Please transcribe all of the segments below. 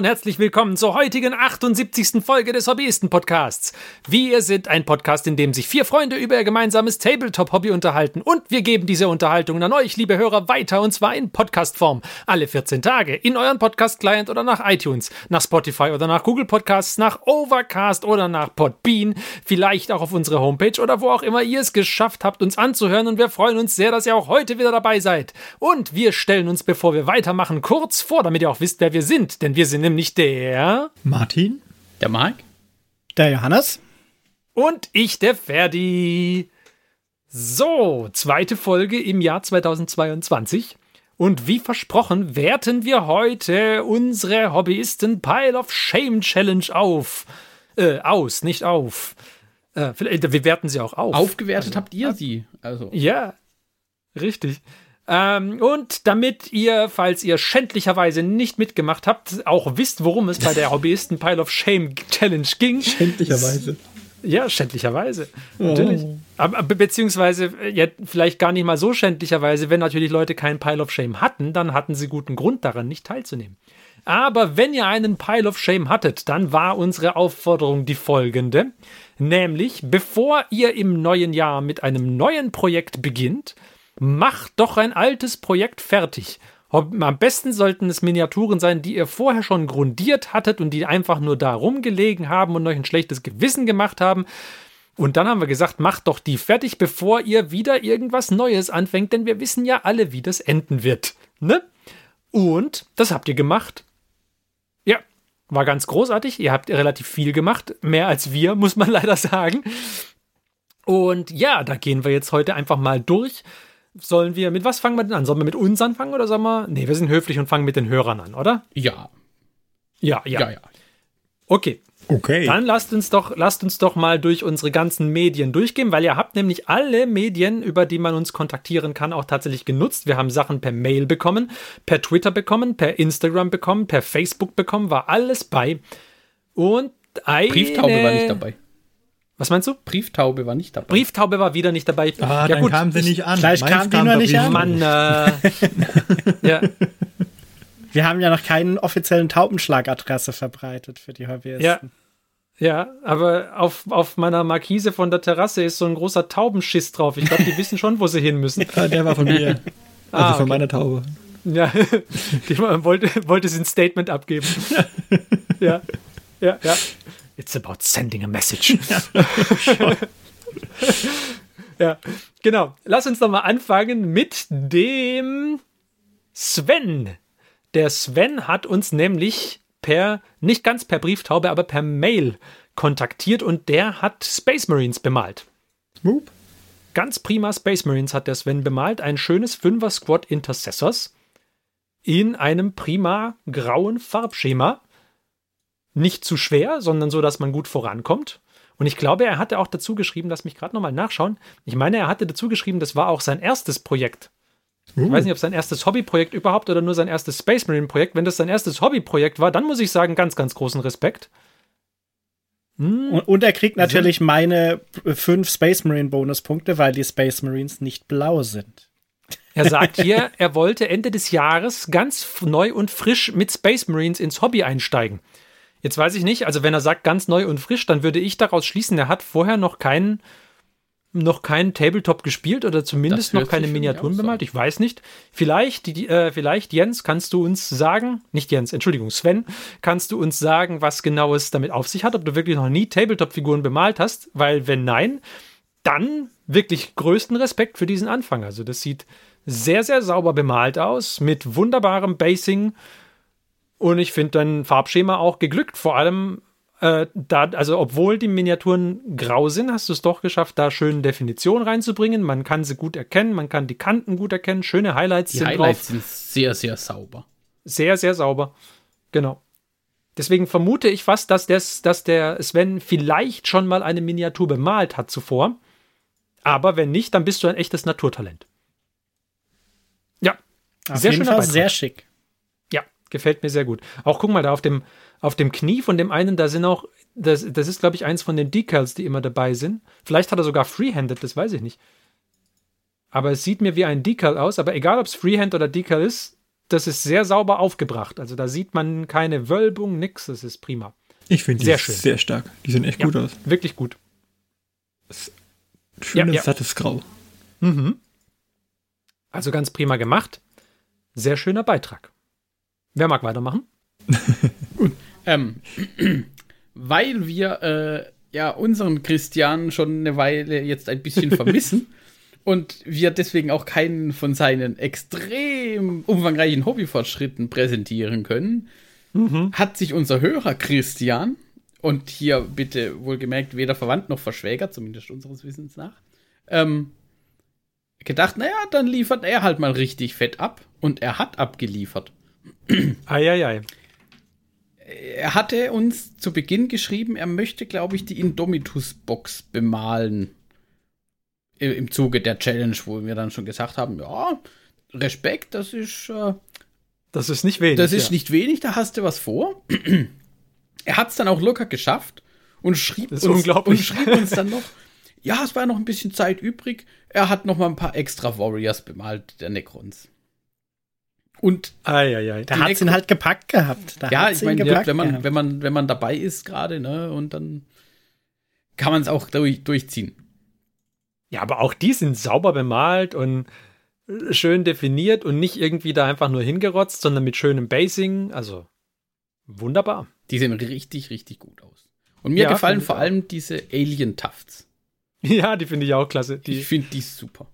Und herzlich willkommen zur heutigen 78. Folge des Hobbyisten-Podcasts. Wir sind ein Podcast, in dem sich vier Freunde über ihr gemeinsames Tabletop-Hobby unterhalten und wir geben diese Unterhaltung an euch, liebe Hörer, weiter und zwar in Podcast-Form. Alle 14 Tage in euren Podcast-Client oder nach iTunes, nach Spotify oder nach Google Podcasts, nach Overcast oder nach Podbean, vielleicht auch auf unsere Homepage oder wo auch immer ihr es geschafft habt, uns anzuhören und wir freuen uns sehr, dass ihr auch heute wieder dabei seid. Und wir stellen uns, bevor wir weitermachen, kurz vor, damit ihr auch wisst, wer wir sind, denn wir sind nämlich der Martin, der Mark, der Johannes und ich, der Ferdi. So, zweite Folge im Jahr 2022. Und wie versprochen, werten wir heute unsere Hobbyisten Pile of Shame Challenge auf. Äh, aus, nicht auf. Äh, wir werten sie auch auf. Aufgewertet also, habt ihr sie. Also. Ja, richtig. Ähm, und damit ihr, falls ihr schändlicherweise nicht mitgemacht habt, auch wisst, worum es bei der Hobbyisten Pile of Shame Challenge ging. Schändlicherweise. Ja, schändlicherweise. Oh. Natürlich. Aber, beziehungsweise, ja, vielleicht gar nicht mal so schändlicherweise, wenn natürlich Leute keinen Pile of Shame hatten, dann hatten sie guten Grund daran, nicht teilzunehmen. Aber wenn ihr einen Pile of Shame hattet, dann war unsere Aufforderung die folgende. Nämlich, bevor ihr im neuen Jahr mit einem neuen Projekt beginnt, macht doch ein altes Projekt fertig. Am besten sollten es Miniaturen sein, die ihr vorher schon grundiert hattet und die einfach nur da rumgelegen haben und euch ein schlechtes Gewissen gemacht haben. Und dann haben wir gesagt, macht doch die fertig, bevor ihr wieder irgendwas Neues anfängt, denn wir wissen ja alle, wie das enden wird. Ne? Und das habt ihr gemacht. Ja, war ganz großartig. Ihr habt relativ viel gemacht. Mehr als wir, muss man leider sagen. Und ja, da gehen wir jetzt heute einfach mal durch sollen wir, mit was fangen wir denn an? Sollen wir mit uns anfangen oder sagen wir, nee, wir sind höflich und fangen mit den Hörern an, oder? Ja. Ja, ja. ja, ja. Okay. Okay. Dann lasst uns doch, lasst uns doch mal durch unsere ganzen Medien durchgehen, weil ihr habt nämlich alle Medien, über die man uns kontaktieren kann, auch tatsächlich genutzt. Wir haben Sachen per Mail bekommen, per Twitter bekommen, per Instagram bekommen, per Facebook bekommen, war alles bei. Und eine Brieftaube war nicht dabei. Was meinst du? Brieftaube war nicht dabei. Brieftaube war wieder nicht dabei. Ah, ja, dann gut. kam sie nicht an. Vielleicht kam die noch nicht an. Mann, äh, ja. Wir haben ja noch keinen offiziellen Taubenschlagadresse verbreitet für die Hobbyisten. Ja. Ja, aber auf, auf meiner Markise von der Terrasse ist so ein großer Taubenschiss drauf. Ich glaube, die wissen schon, wo sie hin müssen. Ah, der war von mir. Also ah, okay. von meiner Taube. Ja, die wollte, wollte sie ein Statement abgeben. ja, ja, ja. It's about sending a message. ja, genau. Lass uns doch mal anfangen mit dem Sven. Der Sven hat uns nämlich per, nicht ganz per Brieftaube, aber per Mail kontaktiert und der hat Space Marines bemalt. Whoop. Ganz prima Space Marines hat der Sven bemalt. Ein schönes Fünfer Squad Intercessors in einem prima grauen Farbschema nicht zu schwer, sondern so, dass man gut vorankommt. Und ich glaube, er hatte auch dazu geschrieben, lass mich gerade nochmal nachschauen. Ich meine, er hatte dazu geschrieben, das war auch sein erstes Projekt. Uh. Ich weiß nicht, ob sein erstes Hobbyprojekt überhaupt oder nur sein erstes Space Marine Projekt. Wenn das sein erstes Hobbyprojekt war, dann muss ich sagen, ganz, ganz großen Respekt. Hm. Und, und, er kriegt natürlich also, meine fünf Space Marine Bonuspunkte, weil die Space Marines nicht blau sind. Er sagt hier, er wollte Ende des Jahres ganz neu und frisch mit Space Marines ins Hobby einsteigen. Jetzt weiß ich nicht, also wenn er sagt ganz neu und frisch, dann würde ich daraus schließen, er hat vorher noch keinen noch keinen Tabletop gespielt oder zumindest noch keine Miniaturen bemalt. Ich weiß nicht. Vielleicht, die, äh, vielleicht, Jens, kannst du uns sagen, nicht Jens, Entschuldigung, Sven, kannst du uns sagen, was genau es damit auf sich hat, ob du wirklich noch nie Tabletop-Figuren bemalt hast? Weil, wenn nein, dann wirklich größten Respekt für diesen Anfang. Also, das sieht sehr, sehr sauber bemalt aus, mit wunderbarem Basing und ich finde dein Farbschema auch geglückt. Vor allem, äh, da, also obwohl die Miniaturen grau sind, hast du es doch geschafft, da schön Definition reinzubringen. Man kann sie gut erkennen, man kann die Kanten gut erkennen, schöne Highlights die sind Highlights drauf. sind sehr, sehr sauber. Sehr, sehr sauber. Genau. Deswegen vermute ich fast, dass, des, dass der Sven vielleicht schon mal eine Miniatur bemalt hat zuvor. Aber wenn nicht, dann bist du ein echtes Naturtalent. Ja. Auf sehr jeden Fall sehr schick gefällt mir sehr gut. Auch guck mal, da auf dem, auf dem Knie von dem einen, da sind auch, das, das ist, glaube ich, eins von den Decals, die immer dabei sind. Vielleicht hat er sogar Freehanded, das weiß ich nicht. Aber es sieht mir wie ein Decal aus, aber egal ob es Freehand oder Decal ist, das ist sehr sauber aufgebracht. Also da sieht man keine Wölbung, nix. Das ist prima. Ich finde die sehr, schön. sehr stark. Die sehen echt ja, gut aus. Wirklich gut. Schönes, ja, sattes Grau. Mhm. Also ganz prima gemacht. Sehr schöner Beitrag. Wer mag weitermachen? Gut. Ähm, weil wir äh, ja unseren Christian schon eine Weile jetzt ein bisschen vermissen und wir deswegen auch keinen von seinen extrem umfangreichen Hobbyfortschritten präsentieren können, mhm. hat sich unser Hörer Christian und hier bitte wohlgemerkt weder verwandt noch verschwägert, zumindest unseres Wissens nach, ähm, gedacht, naja, dann liefert er halt mal richtig fett ab. Und er hat abgeliefert. Eieiei. Er hatte uns zu Beginn geschrieben, er möchte, glaube ich, die Indomitus-Box bemalen. Im Zuge der Challenge, wo wir dann schon gesagt haben, ja, Respekt, das ist. Äh, das ist nicht wenig. Das ist ja. nicht wenig, da hast du was vor. er hat es dann auch locker geschafft und schrieb, uns, und schrieb uns dann noch, ja, es war noch ein bisschen Zeit übrig. Er hat noch mal ein paar extra Warriors bemalt, der Necrons. Und ai, ai, ai. da hat es ihn halt gepackt gehabt. Da ja, ich meine, ja, wenn man, wenn man, wenn man dabei ist gerade, ne, und dann kann man es auch durch, durchziehen. Ja, aber auch die sind sauber bemalt und schön definiert und nicht irgendwie da einfach nur hingerotzt, sondern mit schönem Basing. Also wunderbar. Die sehen richtig, richtig gut aus. Und mir ja, gefallen vor allem diese Alien Tufts. Ja, die finde ich auch klasse. Die, ich finde die super.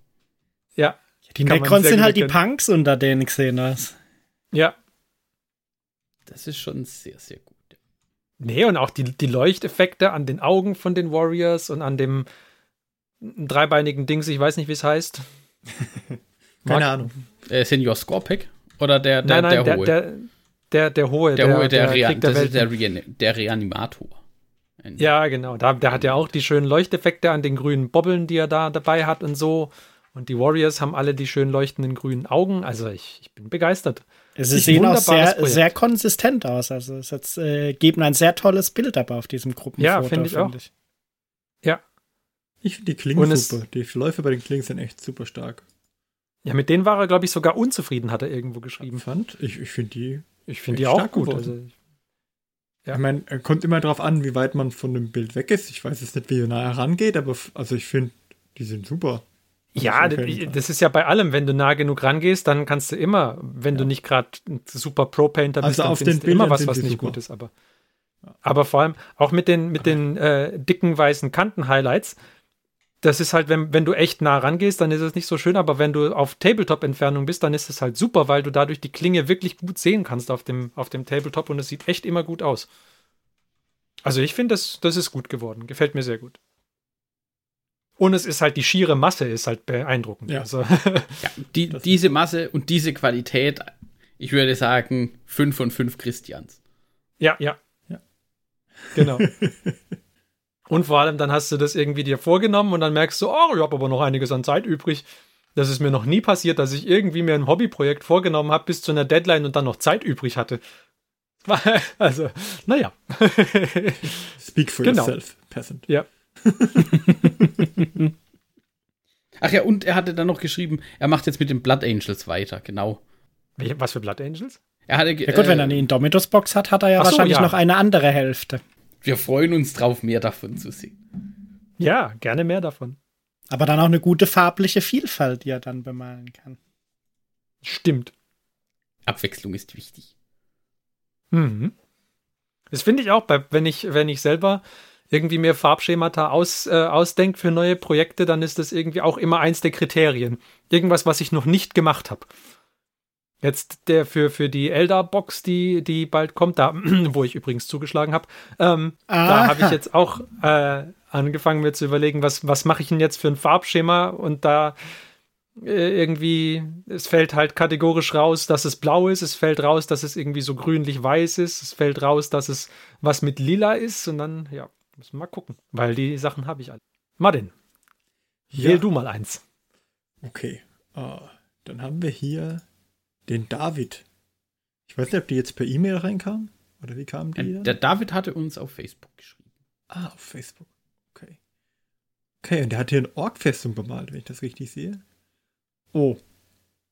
Ja. Die Necrons sind halt die Punks unter denen Xenos. Ja. Das ist schon sehr, sehr gut. Nee, und auch die, die Leuchteffekte an den Augen von den Warriors und an dem dreibeinigen Dings, ich weiß nicht, wie es heißt. Keine Ahnung. Äh, Senior Scorpic? Oder der, der, nein, nein, der, der, hohe? Der, der, der hohe. Der, der hohe, der, der, der, das ist der, Re der Reanimator. Ja, genau. Da, der hat ja auch die schönen Leuchteffekte an den grünen Bobbeln, die er da dabei hat und so. Und die Warriors haben alle die schön leuchtenden grünen Augen. Also ich, ich bin begeistert. Sie sehen auch sehr, sehr konsistent aus. Also es jetzt, äh, geben ein sehr tolles Bild aber auf diesem Gruppenfoto. Ja, finde ich find auch. Ich. Ja. Ich finde die Klingen super. Die Verläufe bei den Klingen sind echt super stark. Ja, mit denen war er, glaube ich, sogar unzufrieden, hat er irgendwo geschrieben. Fand? Ich, ich finde die. Ich finde die auch gut. Also, ja. Ich meine, kommt immer darauf an, wie weit man von dem Bild weg ist. Ich weiß jetzt nicht, wie nah herangeht, aber also ich finde, die sind super. Ja, das ist ja bei allem, wenn du nah genug rangehst, dann kannst du immer, wenn ja. du nicht gerade ein super Pro-Painter bist, also dann auf findest du immer was, was nicht super. gut ist. Aber, aber vor allem auch mit den, mit den äh, dicken weißen Kanten-Highlights, das ist halt, wenn, wenn du echt nah rangehst, dann ist es nicht so schön, aber wenn du auf Tabletop-Entfernung bist, dann ist es halt super, weil du dadurch die Klinge wirklich gut sehen kannst auf dem, auf dem Tabletop und es sieht echt immer gut aus. Also ich finde, das, das ist gut geworden. Gefällt mir sehr gut. Und es ist halt, die schiere Masse ist halt beeindruckend. Ja. Also. ja die, diese Masse und diese Qualität, ich würde sagen, 5 von 5 Christians. Ja, ja. ja. Genau. Und vor allem dann hast du das irgendwie dir vorgenommen und dann merkst du, oh, ich habe aber noch einiges an Zeit übrig. Das ist mir noch nie passiert, dass ich irgendwie mir ein Hobbyprojekt vorgenommen habe bis zu einer Deadline und dann noch Zeit übrig hatte. Also, naja. Speak for genau. yourself, peasant. Ja. Ach ja, und er hatte dann noch geschrieben, er macht jetzt mit den Blood Angels weiter, genau. Was für Blood Angels? Er hatte, ja gut, äh, wenn er eine Indomitus-Box hat, hat er ja so, wahrscheinlich ja. noch eine andere Hälfte. Wir freuen uns drauf, mehr davon zu sehen. Ja, gerne mehr davon. Aber dann auch eine gute farbliche Vielfalt, die er dann bemalen kann. Stimmt. Abwechslung ist wichtig. Mhm. Das finde ich auch, wenn ich, wenn ich selber irgendwie mir Farbschemata aus, äh, ausdenke für neue Projekte, dann ist das irgendwie auch immer eins der Kriterien. Irgendwas, was ich noch nicht gemacht habe. Jetzt der für, für die Elder-Box, die, die bald kommt, da, wo ich übrigens zugeschlagen habe, ähm, da habe ich jetzt auch äh, angefangen mir zu überlegen, was, was mache ich denn jetzt für ein Farbschema? Und da äh, irgendwie, es fällt halt kategorisch raus, dass es blau ist, es fällt raus, dass es irgendwie so grünlich-weiß ist, es fällt raus, dass es was mit lila ist. Und dann, ja, müssen wir mal gucken, weil die Sachen habe ich alle. Martin, ja. wähl du mal eins. Okay, uh, dann haben wir hier den David. Ich weiß nicht, ob die jetzt per E-Mail reinkam oder wie kamen die? Dann? Der David hatte uns auf Facebook geschrieben. Ah, auf Facebook. Okay. Okay, und der hat hier eine Org-Festung bemalt, wenn ich das richtig sehe. Oh.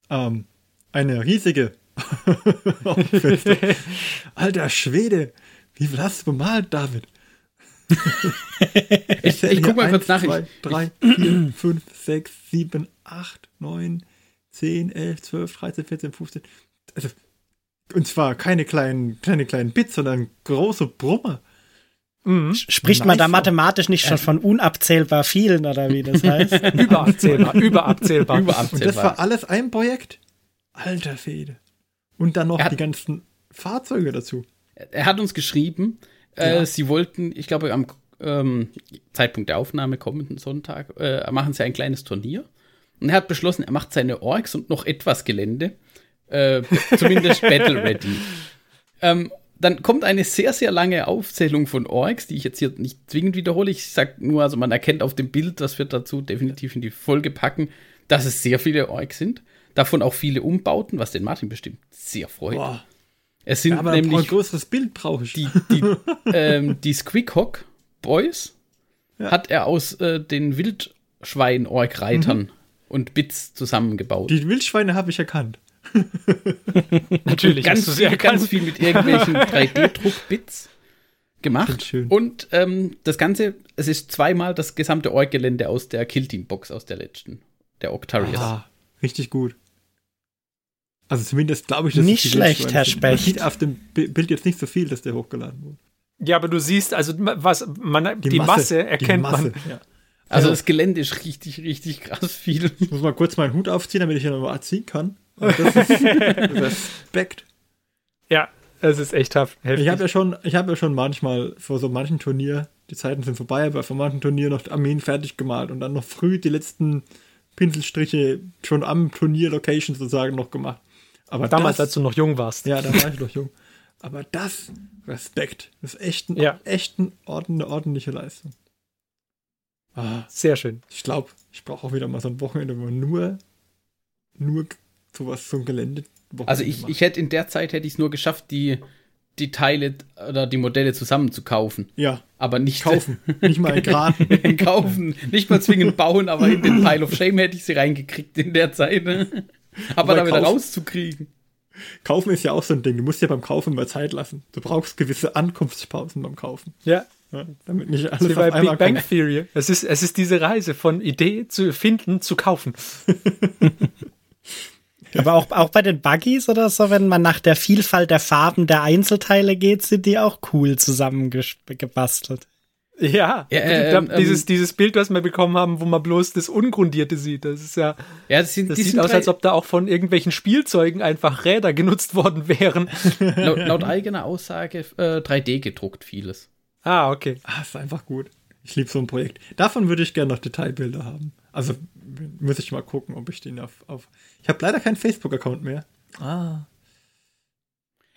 Ähm, eine riesige Alter Schwede, wie viel hast du bemalt, David? ich, ich guck mal kurz nach. 2, 3, 4, 5, 6, 7, 8, 9, 10, 11, 12, 13, 14, 15. Also, und zwar keine kleinen, keine kleinen Bits, sondern große Brummer. Mhm. Spricht nice. man da mathematisch nicht schon von unabzählbar vielen oder wie das heißt? überabzählbar, überabzählbar. überabzählbar. Und das war alles ein Projekt? Alter Fede. Und dann noch hat, die ganzen Fahrzeuge dazu. Er hat uns geschrieben, äh, ja. sie wollten, ich glaube, am ähm, Zeitpunkt der Aufnahme kommenden Sonntag, äh, machen sie ein kleines Turnier. Und er hat beschlossen, er macht seine Orks und noch etwas Gelände. Äh, zumindest Battle Ready. Ähm, dann kommt eine sehr, sehr lange Aufzählung von Orks, die ich jetzt hier nicht zwingend wiederhole. Ich sage nur, also man erkennt auf dem Bild, das wird dazu definitiv in die Folge packen, dass es sehr viele Orks sind. Davon auch viele Umbauten, was den Martin bestimmt sehr freut. Boah. Es sind ja, aber nämlich ein größeres Bild brauche ich. Die, die, ähm, die Squeakhawk Boys ja. hat er aus äh, den Wildschwein-Ork-Reitern mhm. und Bits zusammengebaut. Die Wildschweine habe ich erkannt. Natürlich. Ganz viel, ganz viel mit irgendwelchen 3D-Druck-Bits gemacht. Und ähm, das Ganze, es ist zweimal das gesamte Ork-Gelände aus der Killteam-Box aus der letzten, der Octarius. Ah, richtig gut. Also zumindest glaube ich, dass nicht schlecht, Herr Specht. Man sieht auf dem Bild jetzt nicht so viel, dass der hochgeladen wurde. Ja, aber du siehst, also was man die, die Masse, Masse, erkennt die Masse, man. Ja. Also das Gelände ist richtig, richtig krass viel. Ich muss mal kurz meinen Hut aufziehen, damit ich hier nochmal ziehen kann. Das ist Respekt. Ja, es ist echt tough. Ich habe ja schon, ich habe ja schon manchmal vor so manchen Turnier, die Zeiten sind vorbei, aber vor manchen Turnier noch Armeen fertig gemalt und dann noch früh die letzten Pinselstriche schon am Turnier-Location sozusagen noch gemacht. Aber damals, das, als du noch jung warst. Ja, da war ich noch jung. Aber das, Respekt, das ist echt, ein, ja. echt ein, eine ordentliche Leistung. Ah, Sehr schön. Ich glaube, ich brauche auch wieder mal so ein Wochenende, wo man nur, nur sowas zum Gelände. Also ich, ich hätte in der Zeit hätte ich es nur geschafft, die, die Teile oder die Modelle zusammen zu kaufen. Ja. Aber nicht kaufen. nicht mal in kaufen. Nicht mal zwingend bauen, aber in den Pile of Shame hätte ich sie reingekriegt in der Zeit. Aber da wieder rauszukriegen. Kaufen ist ja auch so ein Ding. Du musst ja beim Kaufen mal Zeit lassen. Du brauchst gewisse Ankunftspausen beim Kaufen. Ja. ja damit nicht alles wie bei Big Bang kommt. Theory. Es ist, es ist diese Reise von Idee zu finden zu kaufen. Aber auch, auch bei den Buggies oder so, wenn man nach der Vielfalt der Farben der Einzelteile geht, sind die auch cool zusammengebastelt. Ja, ja äh, glaub, ähm, dieses, dieses Bild, was wir bekommen haben, wo man bloß das Ungrundierte sieht, das ist ja, ja das, sind, das sieht aus, als ob da auch von irgendwelchen Spielzeugen einfach Räder genutzt worden wären. laut, laut eigener Aussage äh, 3D gedruckt vieles. Ah, okay. Ah, ist einfach gut. Ich liebe so ein Projekt. Davon würde ich gerne noch Detailbilder haben. Also muss ich mal gucken, ob ich den auf. auf ich habe leider keinen Facebook-Account mehr. Ah.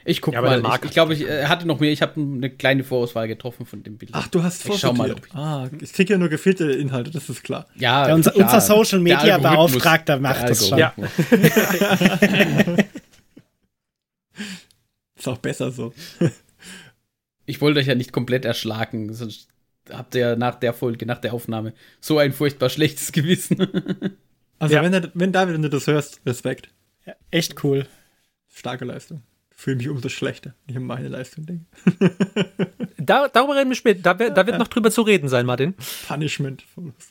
Ich gucke ja, mal. Ich, ich glaube, ich äh, hatte noch mehr. Ich habe eine kleine Vorauswahl getroffen von dem Bild. Ach, du hast Ich schau mal. Ob ich ah, ich kriege ja nur gefilterte Inhalte, das ist klar. Ja, ja unser, klar. unser, Social Media Beauftragter macht das schon. Ja. ist auch besser so. ich wollte euch ja nicht komplett erschlagen, sonst habt ihr ja nach der Folge, nach der Aufnahme so ein furchtbar schlechtes Gewissen. also, ja. wenn, wenn David, wenn du das hörst, Respekt. Ja, echt cool. Starke Leistung fühle mich umso schlechter, wenn ich an meine Leistung denke. da, darüber reden wir später. Da, da, wird noch drüber zu reden sein, Martin. Punishment.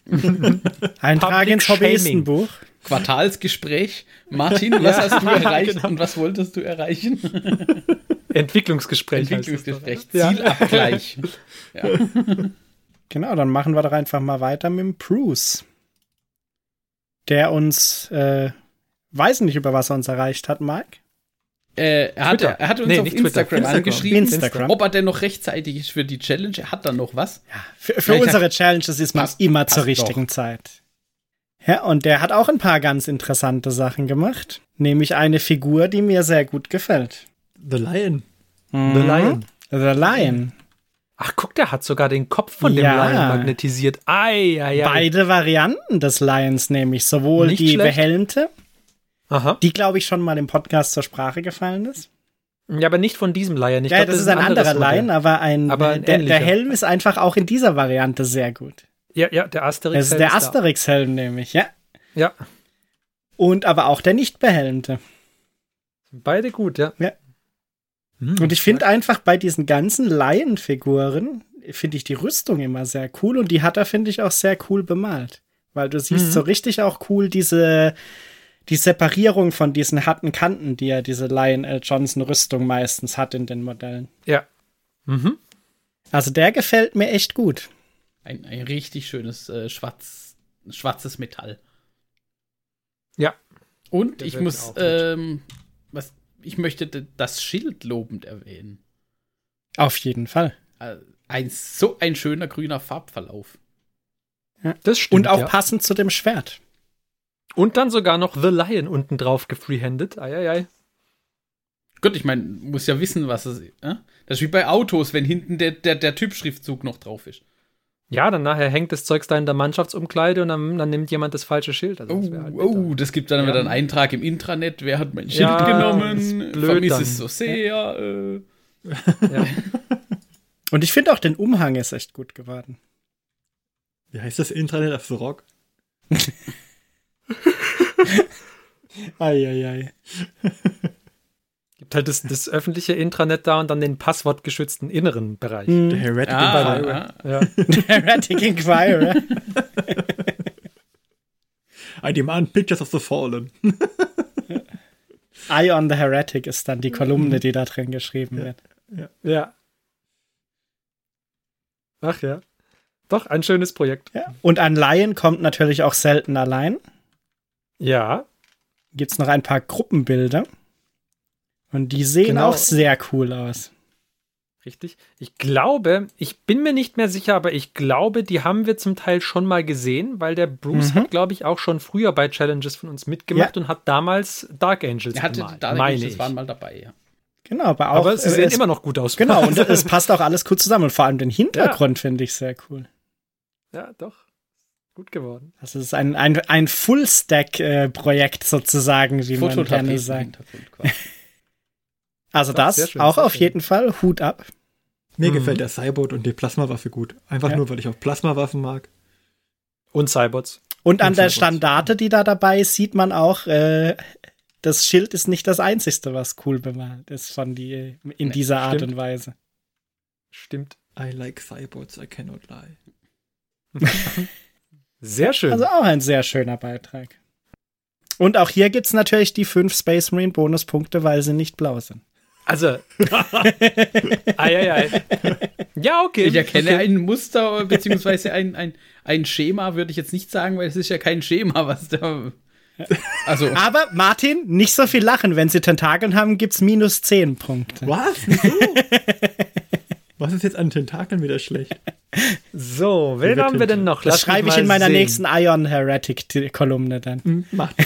Eintrag ins Hobbyistenbuch. Quartalsgespräch. Martin, was ja, hast du erreicht genau. und was wolltest du erreichen? Entwicklungsgespräch. Entwicklungsgespräch. Zielabgleich. ja. Genau, dann machen wir doch einfach mal weiter mit dem Bruce. Der uns, äh, weiß nicht, über was er uns erreicht hat, Mike. Äh, er, hat, er hat uns nee, auf Instagram, Instagram angeschrieben, Instagram. ob er denn noch rechtzeitig ist für die Challenge. Er hat dann noch was. Ja, für, für unsere Challenges ist man immer zur richtigen doch. Zeit. Ja, und der hat auch ein paar ganz interessante Sachen gemacht. Nämlich eine Figur, die mir sehr gut gefällt. The Lion. Mhm. The Lion. The Lion. Ach, guck, der hat sogar den Kopf von dem ja. Lion magnetisiert. Ei, ei, ei. Beide Varianten des Lions, nämlich sowohl Nicht die schlecht. behelmte Aha. die, glaube ich, schon mal im Podcast zur Sprache gefallen ist. Ja, aber nicht von diesem Lion. Ich ja, glaub, das, das, ist ein, ein anderer Lion, aber, ein, aber ein der, der, Helm ist einfach auch in dieser Variante sehr gut. Ja, ja, der Asterix-Helm. Das ist der Asterix-Helm nämlich, ja. Ja. Und aber auch der nicht behelmte. Beide gut, ja. Ja. Hm, Und ich finde einfach bei diesen ganzen Laienfiguren, finde ich die Rüstung immer sehr cool und die hat er, finde ich, auch sehr cool bemalt. Weil du siehst Mhm. so richtig auch cool diese, die Separierung von diesen harten Kanten, die ja diese Lion L. Johnson Rüstung meistens hat in den Modellen. Ja. Mhm. Also der gefällt mir echt gut. Ein, ein richtig schönes äh, schwarz, schwarzes Metall. Ja. Und Der ich muss, ähm, was, ich möchte das Schild lobend erwähnen. Auf jeden Fall. Äh, Ein so ein schöner grüner Farbverlauf. Das stimmt. Und auch ja. passend zu dem Schwert. Und dann sogar noch The Lion unten drauf gefreehandet. Eieiei. Gut, ich meine, muss ja wissen, was es ist. Äh? Das ist wie bei Autos, wenn hinten der, der, der Typschriftzug noch drauf ist. Ja, dann nachher hängt das Zeugs da in der Mannschaftsumkleide und dann, dann nimmt jemand das falsche Schild. Also Oh, das halt oh, bitter. das gibt dann Ja. wieder einen Eintrag im Intranet. Wer hat mein Schild Ja, genommen? ist Vermisse es so sehr. Äh. ja. Und ich finde auch den Umhang ist echt gut geworden. Wie heißt das Intranet auf The Rock? Eieiei. Gibt halt das, das öffentliche Intranet da und dann den passwortgeschützten inneren Bereich. Hm. Der Heretic Ah, Inquirer. ah. Ja. Heretic Inquirer. I demand pictures of the fallen. Eye on the Heretic ist dann die Kolumne, die da drin geschrieben wird. ja. Ach ja. Doch, ein schönes Projekt. Ja. Und ein Lion kommt natürlich auch selten allein. Ja. Gibt es noch ein paar Gruppenbilder. Und die sehen Genau. auch sehr cool aus. Richtig. Ich glaube, ich bin mir nicht mehr sicher, aber ich glaube, die haben wir zum Teil schon mal gesehen, weil der Bruce Mhm. hat, glaube ich, auch schon früher bei Challenges von uns mitgemacht Ja. und hat damals Dark Angels Er hatte gemalt, da meine das ich. waren mal dabei, ja. Genau, aber auch. aber sie äh, sehen es, immer noch gut aus. Genau, und es passt auch alles gut zusammen. Und vor allem den Hintergrund finde ich sehr cool. ja, doch. Gut geworden. Also es ist ein, ein, ein Full-Stack-Projekt sozusagen, wie man gerne sagt. Also das sehr schön, auch auf schön. jeden Fall Hut ab. Mir Mhm. gefällt der Cyborg und die Plasmawaffe gut. Einfach Ja. nur, weil ich auch Plasmawaffen mag. Und Cybots. Und an Und der. Standarte, die da dabei ist, sieht man auch, äh, das Schild ist nicht das einzigste, was cool bemalt ist von die, in Nee, dieser Art stimmt. und Weise. Stimmt. I like Cyborgs, I cannot lie. Sehr schön. Also auch ein sehr schöner Beitrag. Und auch hier gibt's natürlich die fünf Space Marine Bonuspunkte, weil sie nicht blau sind. Also. Eieiei. Ja, okay. Ich erkenne okay. ein Muster beziehungsweise ein, ein, ein Schema, würde ich jetzt nicht sagen, weil es ist ja kein Schema, was da. Also, Aber Martin, nicht so viel lachen. Wenn sie Tentakeln haben, gibt's minus zehn Punkte. Was? Was ist jetzt an Tentakeln wieder schlecht? So, wen haben wir denn noch? Das Lass mich schreibe ich in meiner sehen. nächsten Ion Heretic Kolumne dann. Hm, Macht.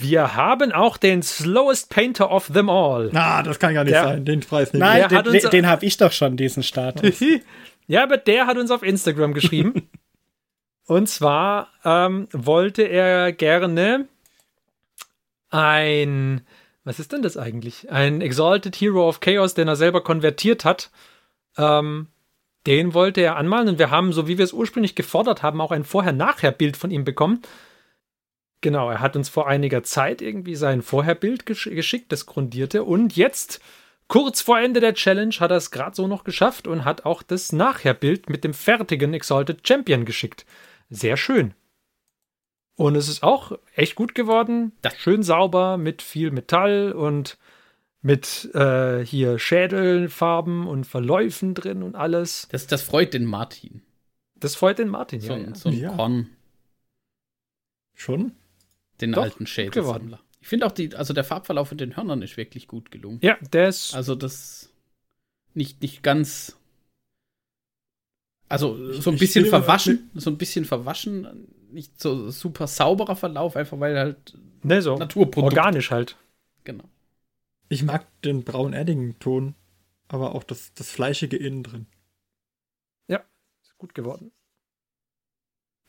Wir haben auch den Slowest Painter of them all. Ah, das kann gar nicht Ja. sein. Den Preis nicht. Nein, Der den, den, den habe ich doch schon, diesen Status. Ja, aber der hat uns auf Instagram geschrieben. Und zwar ähm, wollte er gerne ein, was ist denn das eigentlich? Ein Exalted Hero of Chaos, den er selber konvertiert hat. Ähm, den wollte er anmalen und wir haben, so wie wir es ursprünglich gefordert haben, auch ein Vorher-Nachher-Bild von ihm bekommen. Genau, er hat uns vor einiger Zeit irgendwie sein Vorherbild gesch geschickt, das grundierte. Und jetzt, kurz vor Ende der Challenge, hat er es gerade so noch geschafft und hat auch das Nachherbild mit dem fertigen Exalted Champion geschickt. Sehr schön. Und es ist auch echt gut geworden. Das- Schön sauber, mit viel Metall und mit äh, hier Schädelfarben und Verläufen drin und alles. das, das freut den Martin. Das freut den Martin. So, Ja, so ein Ja. Korn, Schon? den Doch, alten Schädelsammler. Ich finde auch, die, also der Farbverlauf von den Hörnern ist wirklich gut gelungen. ja, der ist. Also das nicht, nicht ganz. Also so ein bisschen verwaschen, so ein bisschen verwaschen, nicht so super sauberer Verlauf, einfach weil halt ne, so. Naturprodukt. Organisch halt. Genau. Ich mag den braun erdigen Ton, aber auch das, das fleischige Innen drin. Ist gut geworden.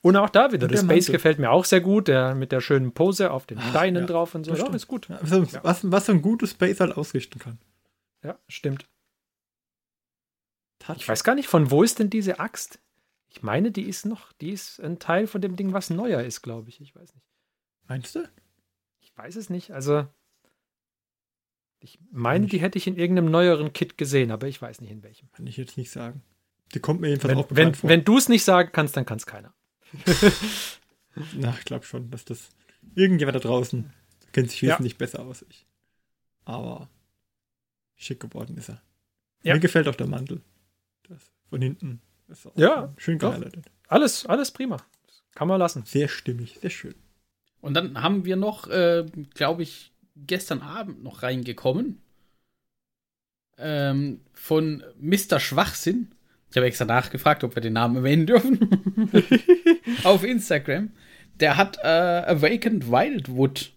Und auch da wieder. Und Das der Space Mantel. gefällt mir auch sehr gut. Der mit der schönen Pose auf den Ah, Steinen ja. drauf und so. Das Ja, stimmt. ist gut. Ja, Ja. Was, was so ein gutes Space halt ausrichten kann. Ja, stimmt. Touch. Ich weiß gar nicht, von wo ist denn diese Axt? Ich meine, die ist noch, die ist ein Teil von dem Ding, was neuer ist, glaube ich. Ich weiß nicht. Meinst du? Ich weiß es nicht. Also, Ich meine, die hätte ich in irgendeinem neueren Kit gesehen, aber ich weiß nicht in welchem. Kann ich jetzt nicht sagen. Die kommt mir jedenfalls Wenn, auch wenn, bekannt vor. wenn du es nicht sagen kannst, dann kann es keiner. Na, ich glaube schon, dass das irgendjemand da draußen kennt sich Ja. wesentlich besser aus als ich. Aber schick geworden ist er. Ja. Mir gefällt auch der Mantel. Das von hinten Ja, schön gehighlightet. Alles, alles prima. Kann man lassen. Sehr stimmig, sehr schön. Und dann haben wir noch, äh, glaube ich, gestern Abend noch reingekommen. Ähm, von Mr. Schwachsinn. Ich habe extra nachgefragt, ob wir den Namen erwähnen dürfen. Auf Instagram. Der hat äh, Awakened Wildwood.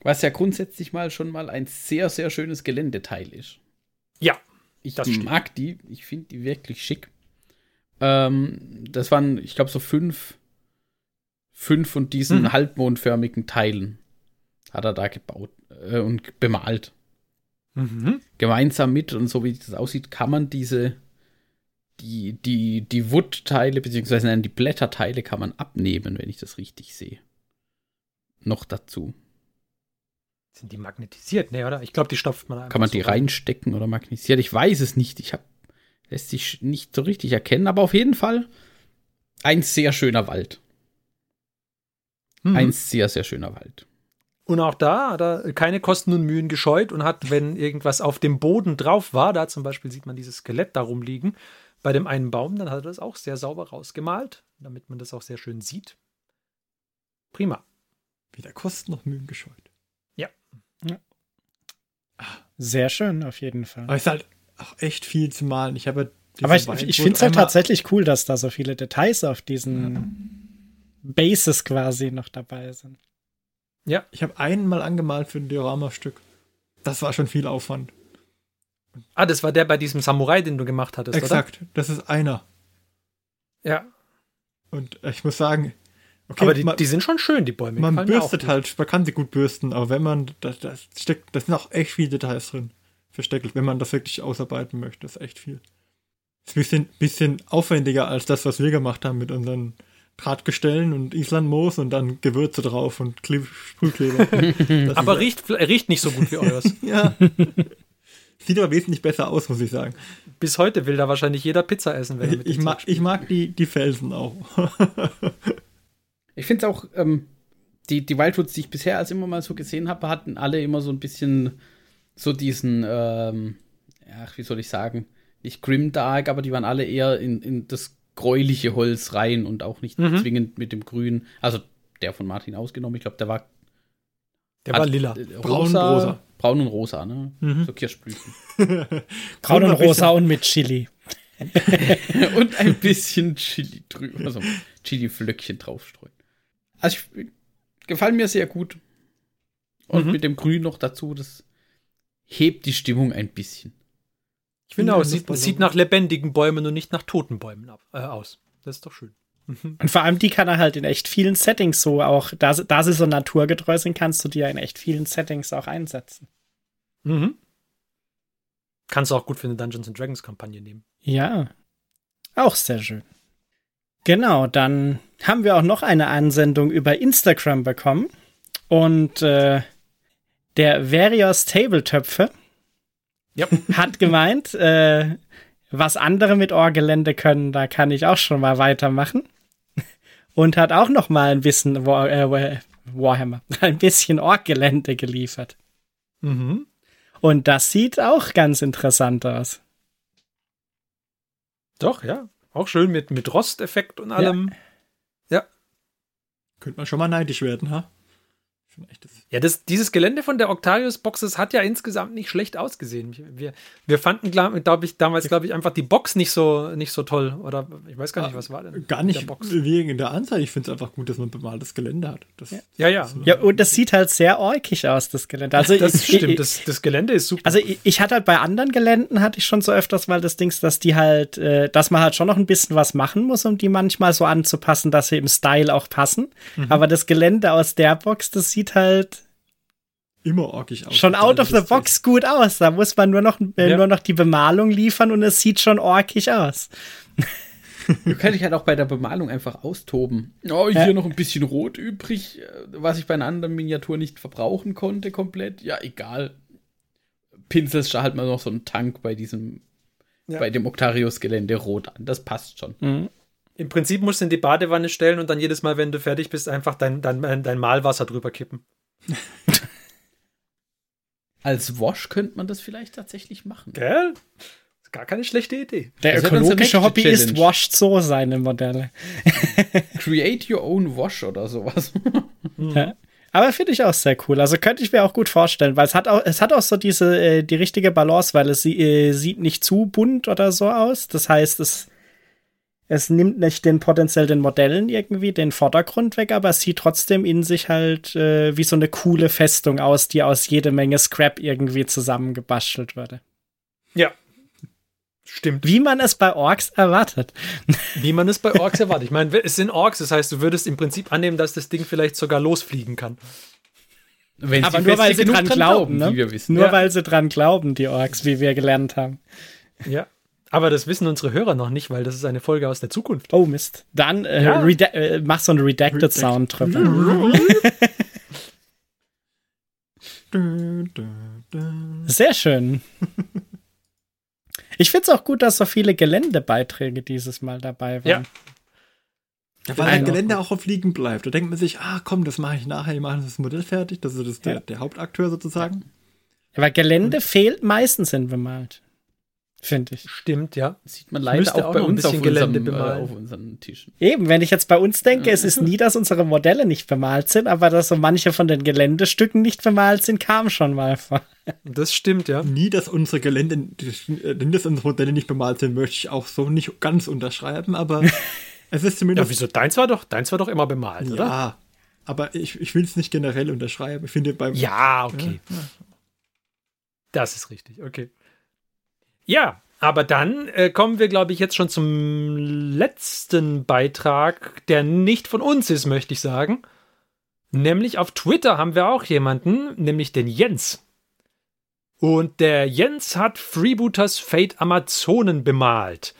Was ja grundsätzlich mal schon mal ein sehr, sehr schönes Geländeteil ist. Ja, Ich Das stimmt. mag die. Ich finde die wirklich schick. Ähm, das waren, ich glaube, so fünf, fünf von diesen Mhm. halbmondförmigen Teilen hat er da gebaut äh, und bemalt. Mhm. Gemeinsam mit, und so wie das aussieht, kann man diese, die, die, die Wood-Teile, beziehungsweise nein, die Blätterteile kann man abnehmen, wenn ich das richtig sehe. Noch dazu. Sind die magnetisiert? Nee, oder? Ich glaube, die stopft man einfach. Kann man so die reinstecken oder magnetisieren? Ich weiß es nicht. Ich habe lässt sich nicht so richtig erkennen, aber auf jeden Fall ein sehr schöner Wald. Mhm. Ein sehr, sehr schöner Wald. Und auch da hat er keine Kosten und Mühen gescheut und hat, wenn irgendwas auf dem Boden drauf war, da zum Beispiel sieht man dieses Skelett darum liegen, bei dem einen Baum, dann hat er das auch sehr sauber rausgemalt, damit man das auch sehr schön sieht. Prima. Weder Kosten noch Mühen gescheut. Sehr schön, auf jeden Fall. Aber ist halt auch echt viel zu malen. Ich habe Aber ich, ich finde es halt tatsächlich cool, dass da so viele Details auf diesen Bases quasi noch dabei sind. Ich habe einmal angemalt für ein Diorama-Stück. Das war schon viel Aufwand. Ah, das war der bei diesem Samurai, den du gemacht hattest, Exakt, das ist einer. oder? Ja. Und ich muss sagen, okay, Aber die, man, die sind schon schön, die Bäume. man bürstet halt, man kann sie gut bürsten, aber wenn man, das, das steckt, das sind auch echt viele Details drin. Versteckt, wenn man das wirklich ausarbeiten möchte, ist echt viel. Ist ein bisschen, bisschen aufwendiger als das, was wir gemacht haben mit unseren Drahtgestellen und Islandmoos und dann Gewürze drauf und Kle Sprühkleber. Aber riecht, riecht nicht so gut wie eures. Ja. Sieht aber wesentlich besser aus, muss ich sagen. Bis heute will da wahrscheinlich jeder Pizza essen, wenn er Ich, mit ich, mag, ich mag die, die Felsen auch. Ich finde es auch, ähm, die, die Wildwoods, die ich bisher als immer mal so gesehen habe, hatten alle immer so ein bisschen so diesen, ähm, ach, wie soll ich sagen, nicht grimdark, aber die waren alle eher in, in das gräuliche Holz rein und auch nicht Mhm. zwingend mit dem Grün. Also der von Martin ausgenommen, ich glaube, der war Der war lila. äh, Braun und rosa. Braun und rosa, ne? Mhm. So Kirschblüten. Braun und rosa und mit Chili. und ein bisschen Chili drüber, also Chili-Flöckchen draufstreuen. Also ich, gefallen mir sehr gut. Und Mhm. mit dem Grün noch dazu, das hebt die Stimmung ein bisschen. Ich finde auch, es sieht, sieht nach lebendigen Bäumen und nicht nach toten Bäumen ab, äh, aus. Das ist doch schön. Und vor allem die kann er halt in echt vielen Settings so auch, da, sie- da sie so naturgetreu sind, kannst du die ja in echt vielen Settings auch einsetzen. Mhm. Kannst du auch gut für eine Dungeons and Dragons Kampagne nehmen. Ja, auch sehr schön. Genau, dann haben wir auch noch eine Ansendung über Instagram bekommen. Und äh, der Verios Tabletöpfe Ja. hat gemeint, äh, was andere mit Orgelände können, da kann ich auch schon mal weitermachen. Und hat auch noch mal ein bisschen War, äh, War- Warhammer, ein bisschen Orgelände geliefert. Mhm. Und das sieht auch ganz interessant aus. Doch, ja. Auch schön mit, mit Rosteffekt und allem. Könnte man schon mal neidisch werden, ha? Schon echtes. Ja, das, dieses Gelände von der Octarius Boxes hat ja insgesamt nicht schlecht ausgesehen. Wir, wir fanden, glaube ich, damals, glaube ich, einfach die Box nicht so, nicht so toll. Oder ich weiß gar nicht, was war denn? Gar der nicht Box? wegen der Anzahl. Ich finde es einfach gut, dass man bemaltes Gelände hat. Das, Ja, ja. Ja, und das sieht halt sehr orkig aus, das Gelände. Also Das ich, stimmt. Ich, Das, das Gelände ist super. also ich, ich hatte halt bei anderen Geländen hatte ich schon so öfters mal das Dings, dass die halt, äh, dass man halt schon noch ein bisschen was machen muss, um die manchmal so anzupassen, dass sie im Style auch passen. Mhm. Aber das Gelände aus der Box, das sieht halt immer orkig aus. schon out of the box gut aus. Da muss man nur noch, äh, Ja. nur noch die Bemalung liefern und es sieht schon orkig aus. Du kannst dich halt auch bei der Bemalung einfach austoben. Oh, hier noch ein bisschen Rot übrig, äh, was ich bei einer anderen Miniatur nicht verbrauchen konnte komplett. Ja, egal. pinselst du halt mal noch so einen Tank bei diesem, Ja. bei dem Octarius-Gelände rot an. Das passt schon. Mhm. Im Prinzip musst du in die Badewanne stellen und dann jedes Mal, wenn du fertig bist, einfach dein, dein, dein Malwasser drüber kippen. Als Wash könnte man das vielleicht tatsächlich machen. Gell? Ist gar keine schlechte Idee. Der Das ökologische Hobbyist Challenge. washt so seine Modelle. Create your own Wash oder sowas. Ja. Aber finde ich auch sehr cool. Also könnte ich mir auch gut vorstellen, weil es hat auch, es hat auch so diese, äh, die richtige Balance, weil es sie- äh, sieht nicht zu bunt oder so aus. Das heißt, es, es nimmt nicht den potenziell den Modellen irgendwie den Vordergrund weg, aber es sieht trotzdem in sich halt äh, wie so eine coole Festung aus, die aus jede Menge Scrap irgendwie zusammengebastelt wurde. Ja. Stimmt. Wie man es bei Orks erwartet. Wie man es bei Orks erwartet. Ich meine, es sind Orks, das heißt, du würdest im Prinzip annehmen, dass das Ding vielleicht sogar losfliegen kann. Wenn Aber nur weil sie dran glauben, ne? wie wir wissen. Nur Ja. weil sie dran glauben, die Orks, wie wir gelernt haben. Ja. Aber das wissen unsere Hörer noch nicht, weil das ist eine Folge aus der Zukunft. Oh Mist. Dann äh, Ja. äh, mach so einen Redacted Sound drüber. Sehr schön. Ich finde es auch gut, dass so viele Geländebeiträge dieses Mal dabei Ja. waren. Ja, weil Ein- Gelände auch auf Liegen bleibt. Da denkt man sich, ah komm, das mache ich nachher, ich mache das Modell fertig. Das ist das der, Ja. der Hauptakteur sozusagen. Aber Gelände fehlt meistens in bemalt. Finde ich. Stimmt, ja. Sieht man leider müsste auch auch bei uns auf, unserem, äh, auf unseren Tischen. Eben, wenn ich jetzt bei uns denke, es ist nie, dass unsere Modelle nicht bemalt sind, aber dass so manche von den Geländestücken nicht bemalt sind, kam schon mal vor. Das stimmt, ja. Nie, dass unsere Gelände, äh, nie, dass unsere Modelle nicht bemalt sind, möchte ich auch so nicht ganz unterschreiben, aber es ist Ja, zumindest. wieso? Deins war doch, deins war doch immer bemalt, oder? Ja, aber ich, ich will es nicht generell unterschreiben. Ich finde beim. Ja, okay. Das ist richtig, okay. Ja, aber dann äh, kommen wir, glaube ich, jetzt schon zum letzten Beitrag, der nicht von uns ist, möchte ich sagen. Nämlich auf Twitter haben wir auch jemanden, nämlich den Jens. Und der Jens hat Freebooters Fate Amazonen bemalt.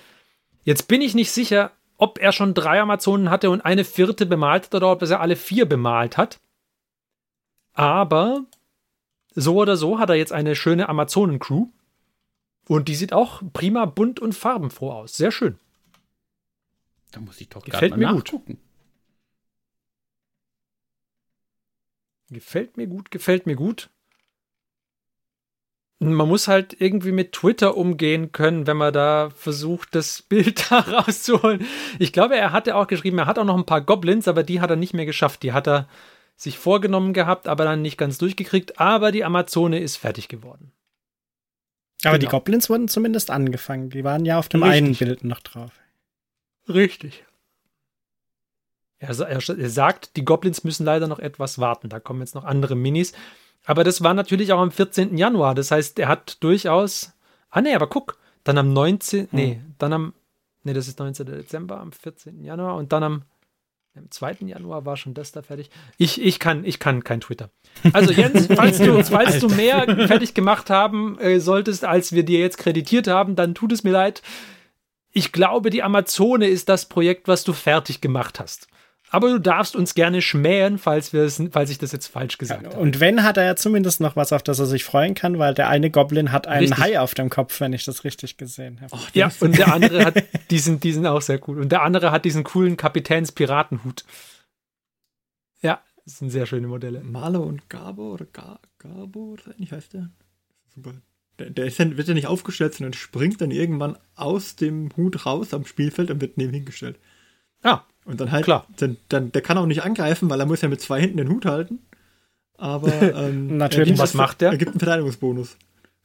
Jetzt bin ich nicht sicher, ob er schon drei Amazonen hatte und eine vierte bemalt hat oder ob er alle vier bemalt hat. Aber so oder so hat er jetzt eine schöne Amazonen-Crew. Und die sieht auch prima bunt und farbenfroh aus. Sehr schön. Da muss ich doch gerade mal mir gut. nachgucken. Gefällt mir gut, gefällt mir gut. Man muss halt irgendwie mit Twitter umgehen können, wenn man da versucht, das Bild da rauszuholen. Ich glaube, er hatte auch geschrieben, er hat auch noch ein paar Goblins, aber die hat er nicht mehr geschafft. Die hat er sich vorgenommen gehabt, aber dann nicht ganz durchgekriegt. Aber die Amazone ist fertig geworden. Aber die Genau. Goblins wurden zumindest angefangen. Die waren ja auf dem Richtig. einen Bild noch drauf. Richtig. Er, er, er sagt, die Goblins müssen leider noch etwas warten. Da kommen jetzt noch andere Minis. Aber das war natürlich auch am 14. Januar. Das heißt, er hat durchaus. Ah, nee, aber guck. Dann am 19. Nee, dann am. Nee, das ist 19. Dezember, am 14. Januar. Und dann am. Am 2. Januar war schon das da fertig. Ich, ich, kann, ich kann kein Twitter. Also Jens, falls du, falls du mehr fertig gemacht haben äh, solltest, als wir dir jetzt kreditiert haben, dann tut es mir leid. Ich glaube, die Amazone ist das Projekt, was du fertig gemacht hast. Aber du darfst uns gerne schmähen, falls, wir es, falls ich das jetzt falsch gesagt habe. Und wenn, hat er ja zumindest noch was, auf das er sich freuen kann, weil der eine Goblin hat einen Richtig. Hai auf dem Kopf, wenn ich das richtig gesehen habe. Ja, und der andere hat diesen, diesen auch sehr cool. Und der andere hat diesen coolen Kapitäns-Piratenhut. Ja, das sind sehr schöne Modelle. Marlo und Gabo oder Ga Gabo, oder so ähnlich heißt der. Super. Der, der ist dann, wird ja nicht aufgestellt, sondern springt dann irgendwann aus dem Hut raus am Spielfeld und wird neben hingestellt. Ah, Und dann halt, Klar. Dann, dann, der kann auch nicht angreifen, weil er muss ja mit zwei Händen den Hut halten. Aber ähm, Natürlich. er gibt- Was macht der? Er gibt einen Verteidigungsbonus.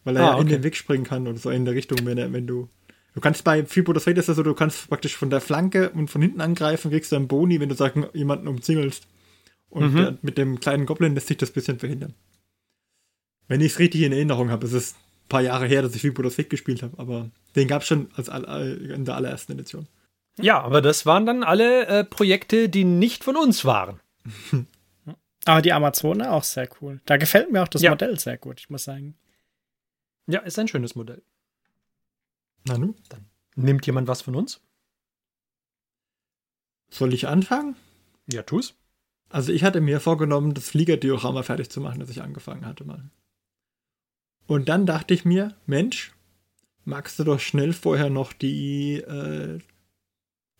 Weil er Ah, ja in okay. den Weg springen kann oder so in der Richtung, wenn, er, wenn du. Du kannst bei Freebooters Fate ist das so, du kannst praktisch von der Flanke und von hinten angreifen, kriegst du einen Boni, wenn du sagen, jemanden umzingelst. Und Mhm. der, mit dem kleinen Goblin lässt sich das ein bisschen verhindern. Wenn ich es richtig in Erinnerung habe, es ist ein paar Jahre her, dass ich Freebooters Fate gespielt habe, aber den gab es schon als all, in der allerersten Edition. Ja, aber das waren dann alle äh, Projekte, die nicht von uns waren. Aber die Amazone auch sehr cool. Da gefällt mir auch das Ja. Modell sehr gut, ich muss sagen. Ja, ist ein schönes Modell. Na nu, Nimmt jemand was von uns? soll ich anfangen? Ja, tu's. Also ich hatte mir vorgenommen, das Fliegerdiorama fertig zu machen, das ich angefangen hatte mal. Und dann dachte ich mir, Mensch, magst du doch schnell vorher noch die, äh,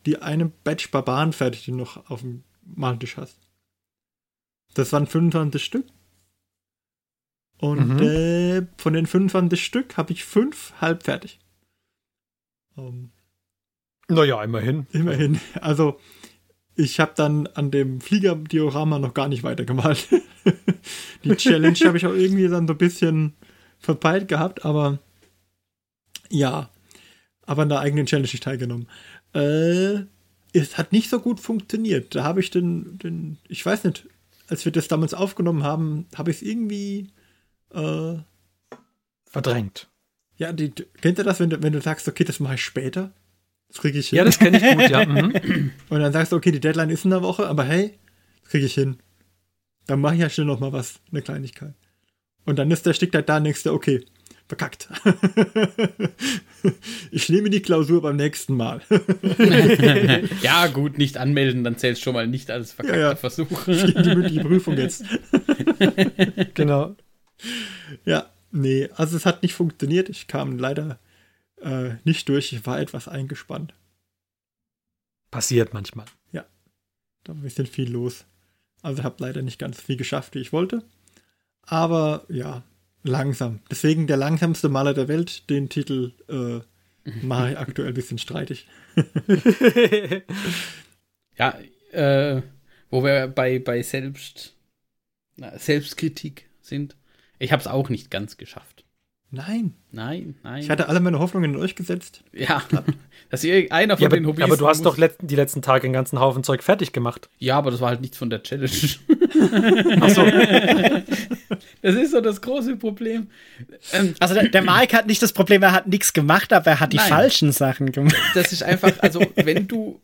die eine Batch Barbaren fertig, die du noch auf dem Maltisch hast. Das waren 25 Stück. Und Mhm. äh, von den 25 Stück habe ich fünf halb fertig. Ähm, Naja, immerhin. immerhin. Also, ich habe dann an dem Fliegerdiorama noch gar nicht weitergemalt. Die Challenge habe ich auch irgendwie dann so ein bisschen verpeilt gehabt, aber ja, aber an der eigenen Challenge nicht teilgenommen. Äh, es hat nicht so gut funktioniert. Da habe ich den, den, ich weiß nicht, als wir das damals aufgenommen haben, habe ich es irgendwie, äh, Verdrängt. ja, die, kennt ihr das, wenn du, wenn du sagst, okay, das mache ich später? Das kriege ich hin. Ja, das kenne ich gut, ja. Mhm. Und dann sagst du, okay, die Deadline ist in der Woche, aber hey, das kriege ich hin. Dann mache ich ja schnell noch mal was, eine Kleinigkeit. Und dann ist der Stick halt da du, okay, verkackt. ich nehme die Klausur beim nächsten Mal. ja, gut, nicht anmelden, dann zählt schon mal nicht als verkackter Ja, ja. Versuch. Ich die mündliche Prüfung jetzt. Genau. Ja, nee, also es hat nicht funktioniert. Ich kam leider äh, nicht durch. Ich war etwas eingespannt. Passiert manchmal. Da war ein bisschen viel los. Also habe leider nicht ganz so viel geschafft, wie ich wollte. Aber ja, langsam. Deswegen der langsamste Maler der Welt. Den Titel äh, mache ich aktuell ein bisschen streitig. Ja, äh, wo wir bei, bei Selbst, na, Selbstkritik sind. Ich habe es auch nicht ganz geschafft. Nein, Nein, nein. ich hatte alle meine Hoffnungen in euch gesetzt. ja, dass irgendeiner von Ja, aber, den Hobbys. aber du hast doch letzten, die letzten Tage einen ganzen Haufen Zeug fertig gemacht. Ja, aber das war halt nichts von der Challenge. Ach so. Das ist so das große Problem. Ähm, Also der, der Mike hat nicht das Problem, er hat nichts gemacht, aber er hat die Nein. falschen Sachen gemacht. das ist einfach, also wenn du,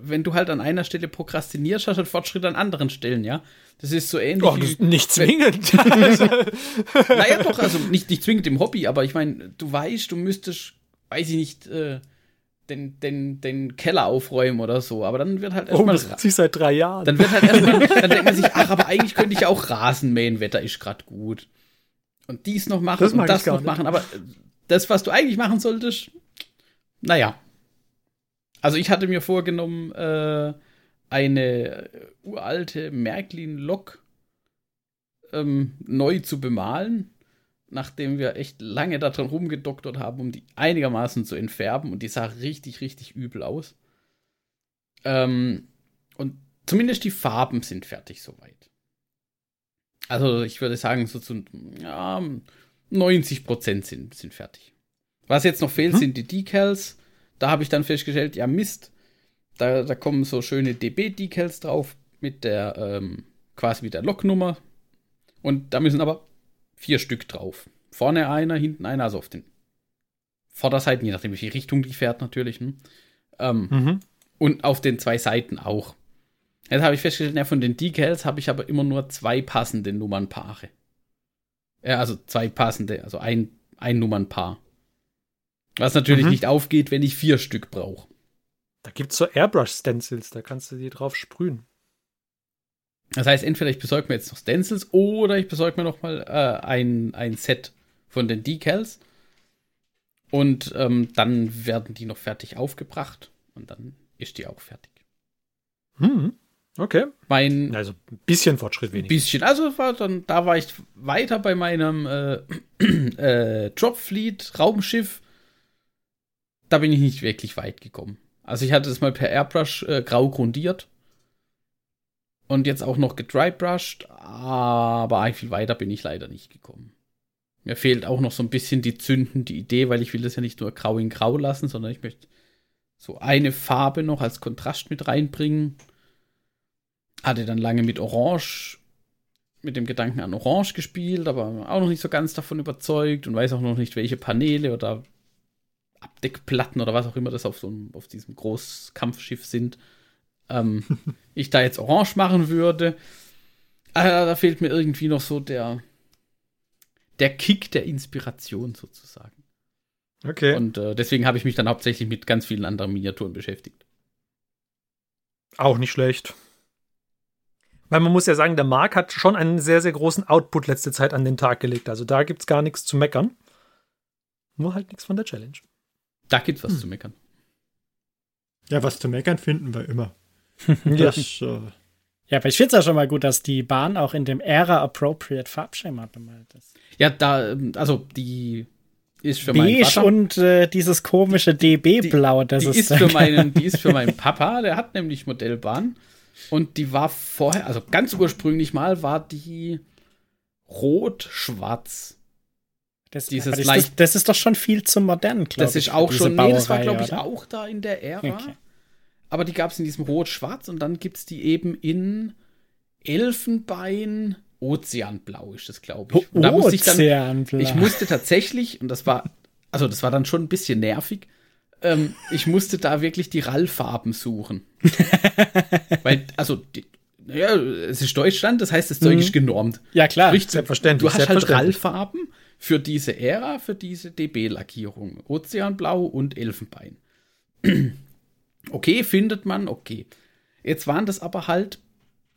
wenn du halt an einer Stelle prokrastinierst, hast du halt Fortschritt an anderen Stellen, ja. Das ist so ähnlich Oh, wie, nicht zwingend. Naja, doch, also nicht, nicht zwingend im Hobby, aber ich meine, du weißt, du müsstest, weiß ich nicht, äh, den, den, den Keller aufräumen oder so, aber dann wird halt oh, erstmal. das mache ich seit drei Jahren. dann wird halt erstmal, dann denkt man sich, ach, aber eigentlich könnte ich ja auch Rasen mähen, Wetter ist gerade gut. Und dies noch machen Das und das noch nicht. machen, aber das, was du eigentlich machen solltest, naja. Also ich hatte mir vorgenommen, äh, eine äh, uralte Märklin-Lok ähm, neu zu bemalen, nachdem wir echt lange daran rumgedoktert haben, um die einigermaßen zu entfärben und die sah richtig, richtig übel aus. Ähm, und zumindest die Farben sind fertig soweit. Also ich würde sagen, so zu ja, 90% sind, sind fertig. Was jetzt noch fehlt, Mhm. sind die Decals. Da habe ich dann festgestellt, ja Mist, da, da kommen so schöne DB-Decals drauf mit der, ähm, quasi mit der Loknummer. Und da müssen aber vier Stück drauf. Vorne einer, hinten einer, also auf den Vorderseiten, je nachdem, welche Richtung die fährt natürlich. Ne? Ähm, Mhm. und auf den zwei Seiten auch. Jetzt habe ich festgestellt, ja, von den Decals habe ich aber immer nur zwei passende Nummernpaare. Ja, also zwei passende, also ein, ein Nummernpaar. Was natürlich Mhm. nicht aufgeht, wenn ich vier Stück brauche. Da gibt es so Airbrush-Stencils, da kannst du die drauf sprühen. Das heißt, entweder ich besorge mir jetzt noch Stencils oder ich besorge mir noch mal äh, ein, ein Set von den Decals. Und ähm, dann werden die noch fertig aufgebracht. Und dann ist die auch fertig. Hm. Okay. Mein Also ein bisschen Fortschritt weniger. bisschen, also war dann, da war ich weiter bei meinem äh, äh, Dropfleet Raumschiff. Da bin ich nicht wirklich weit gekommen. Also ich hatte das mal per Airbrush äh, grau grundiert. Und jetzt auch noch gedrybrushed, aber eigentlich viel weiter bin ich leider nicht gekommen. Mir fehlt auch noch so ein bisschen die zündende Idee, weil ich will das ja nicht nur grau in grau lassen, sondern ich möchte so eine Farbe noch als Kontrast mit reinbringen. Hatte dann lange mit Orange, mit dem Gedanken an Orange gespielt, aber auch noch nicht so ganz davon überzeugt und weiß auch noch nicht, welche Paneele oder Abdeckplatten oder was auch immer das auf so einem, auf diesem Großkampfschiff sind, ähm, ich da jetzt orange machen würde. Aber da fehlt mir irgendwie noch so der, der Kick der Inspiration sozusagen. Okay. Und äh, deswegen habe ich mich dann hauptsächlich mit ganz vielen anderen Miniaturen beschäftigt. Auch nicht schlecht. Weil man muss ja sagen, der Mark hat schon einen sehr, sehr großen Output letzte Zeit an den Tag gelegt. Also da gibt es gar nichts zu meckern. Nur halt nichts von der Challenge. Da gibt's was hm. zu meckern. Ja, was zu meckern finden wir immer. das, äh ja, aber ich finde es ja schon mal gut, dass die Bahn auch in dem Era-Appropriate Farbschema bemalt ist. Ja, da, also die ist für Beige Vater. und äh, dieses komische DB-Blau, das die ist, ist für meinen, Die ist für meinen Papa, der hat nämlich Modellbahn. Und die war vorher, also ganz ursprünglich mal, war die rot-schwarz. Das, Dieses das, das, das, ist doch schon viel zu modern, glaube ich. Das ist auch schon, nee, das war, glaube ich, auch da in der Ära. Okay. Aber die gab es in diesem Rot-Schwarz und dann gibt es die eben in Elfenbein, Ozeanblau ist das, glaube ich. Und da musste ich dann, ich musste tatsächlich, und das war, also das war dann schon ein bisschen nervig, ähm, ich musste da wirklich die Rallfarben suchen. Weil, also, die, ja, es ist Deutschland, das heißt, das Zeug mhm. ist genormt. Ja, klar. Sprich, selbstverständlich. Du hast halt Rallfarben für diese Ära, für diese DB-Lackierung. Ozeanblau und Elfenbein. okay, findet man, okay. Jetzt waren das aber halt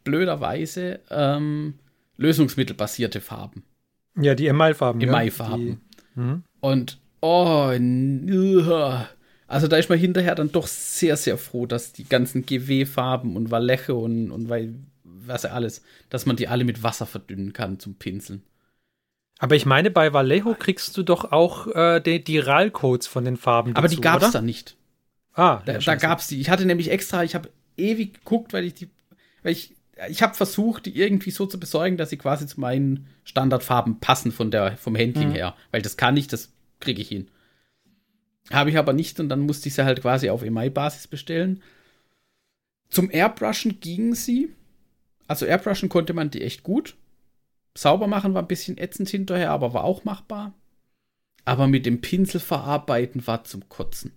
blöderweise ähm, lösungsmittelbasierte Farben. Ja, die Emailfarben. Emailfarben. Ja, mhm. Und, oh, also da ist man hinterher dann doch sehr, sehr froh, dass die ganzen GW-Farben und Valleche und, und weil, was alles, dass man die alle mit Wasser verdünnen kann zum Pinseln. Aber ich meine, bei Vallejo kriegst du doch auch äh, die, die RAL-Codes von den Farben. Aber dazu, die gab es da nicht. Ah, da, da gab es die. Ich hatte nämlich extra, ich habe ewig geguckt, weil ich die, weil ich, ich habe versucht, die irgendwie so zu besorgen, dass sie quasi zu meinen Standardfarben passen von der, vom Handling mhm. her. Weil das kann ich, das kriege ich hin. Habe ich aber nicht und dann musste ich sie halt quasi auf EMI-Basis bestellen. Zum Airbrushen gingen sie. Also Airbrushen konnte man die echt gut. Sauber machen war ein bisschen ätzend hinterher, aber war auch machbar. Aber mit dem Pinsel verarbeiten war zum Kotzen.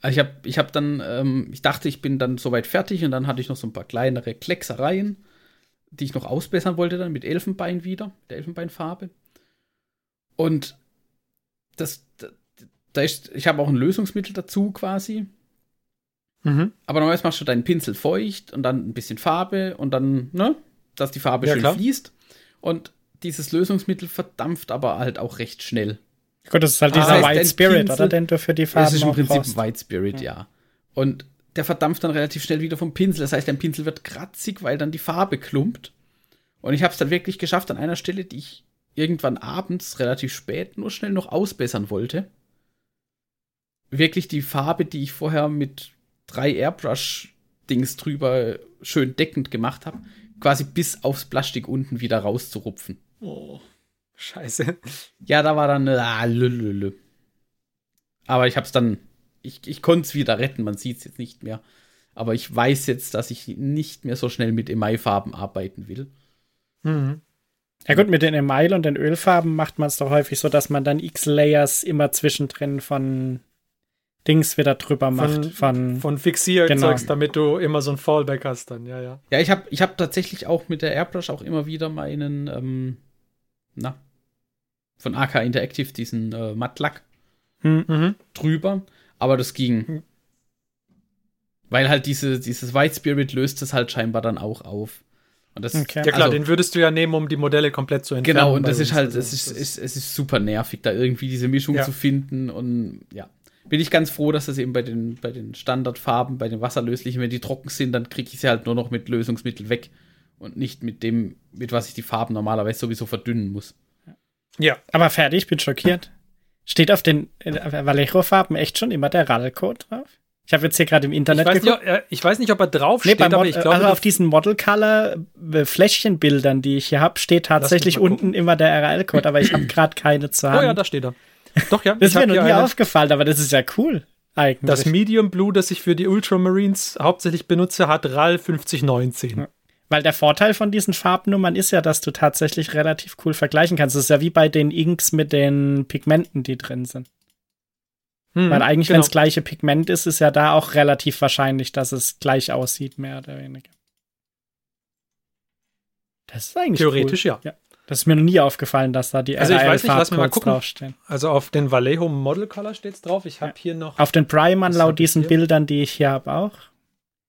Also ich habe ich hab dann, ähm, ich dachte, ich bin dann soweit fertig und dann hatte ich noch so ein paar kleinere Klecksereien, die ich noch ausbessern wollte dann mit Elfenbein wieder, der Elfenbeinfarbe. Und das, da ist, ich habe auch ein Lösungsmittel dazu quasi. Mhm. Aber normalerweise machst du deinen Pinsel feucht und dann ein bisschen Farbe und dann, ne, dass die Farbe ja, schön klar. fließt. Und dieses Lösungsmittel verdampft aber halt auch recht schnell. Gut, das ist halt dieser ah, White Spirit, Pinsel, oder? Den du für die Farben Das ist im Prinzip brauchst. White Spirit, ja. ja. Und der verdampft dann relativ schnell wieder vom Pinsel. Das heißt, dein Pinsel wird kratzig, weil dann die Farbe klumpt. Und ich habe es dann wirklich geschafft an einer Stelle, die ich irgendwann abends relativ spät nur schnell noch ausbessern wollte. Wirklich die Farbe, die ich vorher mit drei Airbrush-Dings drüber schön deckend gemacht habe, quasi bis aufs Plastik unten wieder rauszurupfen. Oh, scheiße. Ja, da war dann ah, lülülü. Aber ich hab's dann, ich, ich konnte es wieder retten, man sieht es jetzt nicht mehr. Aber ich weiß jetzt, dass ich nicht mehr so schnell mit Emailfarben arbeiten will. Mhm. Ja gut, mit den Email und den Ölfarben macht man es doch häufig so, dass man dann X-Layers immer zwischendrin von Dings wieder drüber macht. Von, von, von Fixierzeugs, genau. damit du immer so ein Fallback hast dann, ja, ja. Ja, ich habe ich hab tatsächlich auch mit der Airbrush auch immer wieder meinen, ähm, na, von AK Interactive diesen äh, Mattlack hm, mhm. drüber, aber das ging. Mhm. Weil halt diese, dieses White Spirit löst es halt scheinbar dann auch auf. Und das, okay. Ja klar, also, den würdest du ja nehmen, um die Modelle komplett zu entfernen. Genau, und das ist halt, also, es ist, ist, es ist super nervig, da irgendwie diese Mischung ja. zu finden und ja bin ich ganz froh, dass das eben bei den, bei den Standardfarben, bei den wasserlöslichen, wenn die trocken sind, dann kriege ich sie halt nur noch mit Lösungsmittel weg und nicht mit dem, mit was ich die Farben normalerweise sowieso verdünnen muss. Ja. Aber fertig, bin schockiert. Steht auf den äh, Vallejo-Farben echt schon immer der RAL-Code drauf? Ich habe jetzt hier gerade im Internet ich weiß, nicht, ob, ich weiß nicht, ob er drauf nee, steht, aber ich glaube. Also auf diesen Model-Color-Fläschchenbildern, die ich hier habe, steht tatsächlich unten immer der RAL-Code, aber ich habe gerade keine zu haben. Oh ja, da steht er. Doch, ja. das ist mir noch nie aufgefallen, aber das ist ja cool. Eigentlich. Das Medium Blue, das ich für die Ultramarines hauptsächlich benutze, hat RAL 5019. Ja. Weil der Vorteil von diesen Farbnummern ist ja, dass du tatsächlich relativ cool vergleichen kannst. Das ist ja wie bei den Inks mit den Pigmenten, die drin sind. Hm, Weil eigentlich, genau. wenn es gleiche Pigment ist, ist ja da auch relativ wahrscheinlich, dass es gleich aussieht, mehr oder weniger. Das ist eigentlich Theoretisch cool. ja. ja. Das ist mir noch nie aufgefallen, dass da die Also ich weiß nicht, lass mir mal gucken. Draufstehen. Also auf den Vallejo Model Color steht es drauf. Ich habe ja. hier noch. Auf den Priman laut diesen hier? Bildern, die ich hier habe, auch.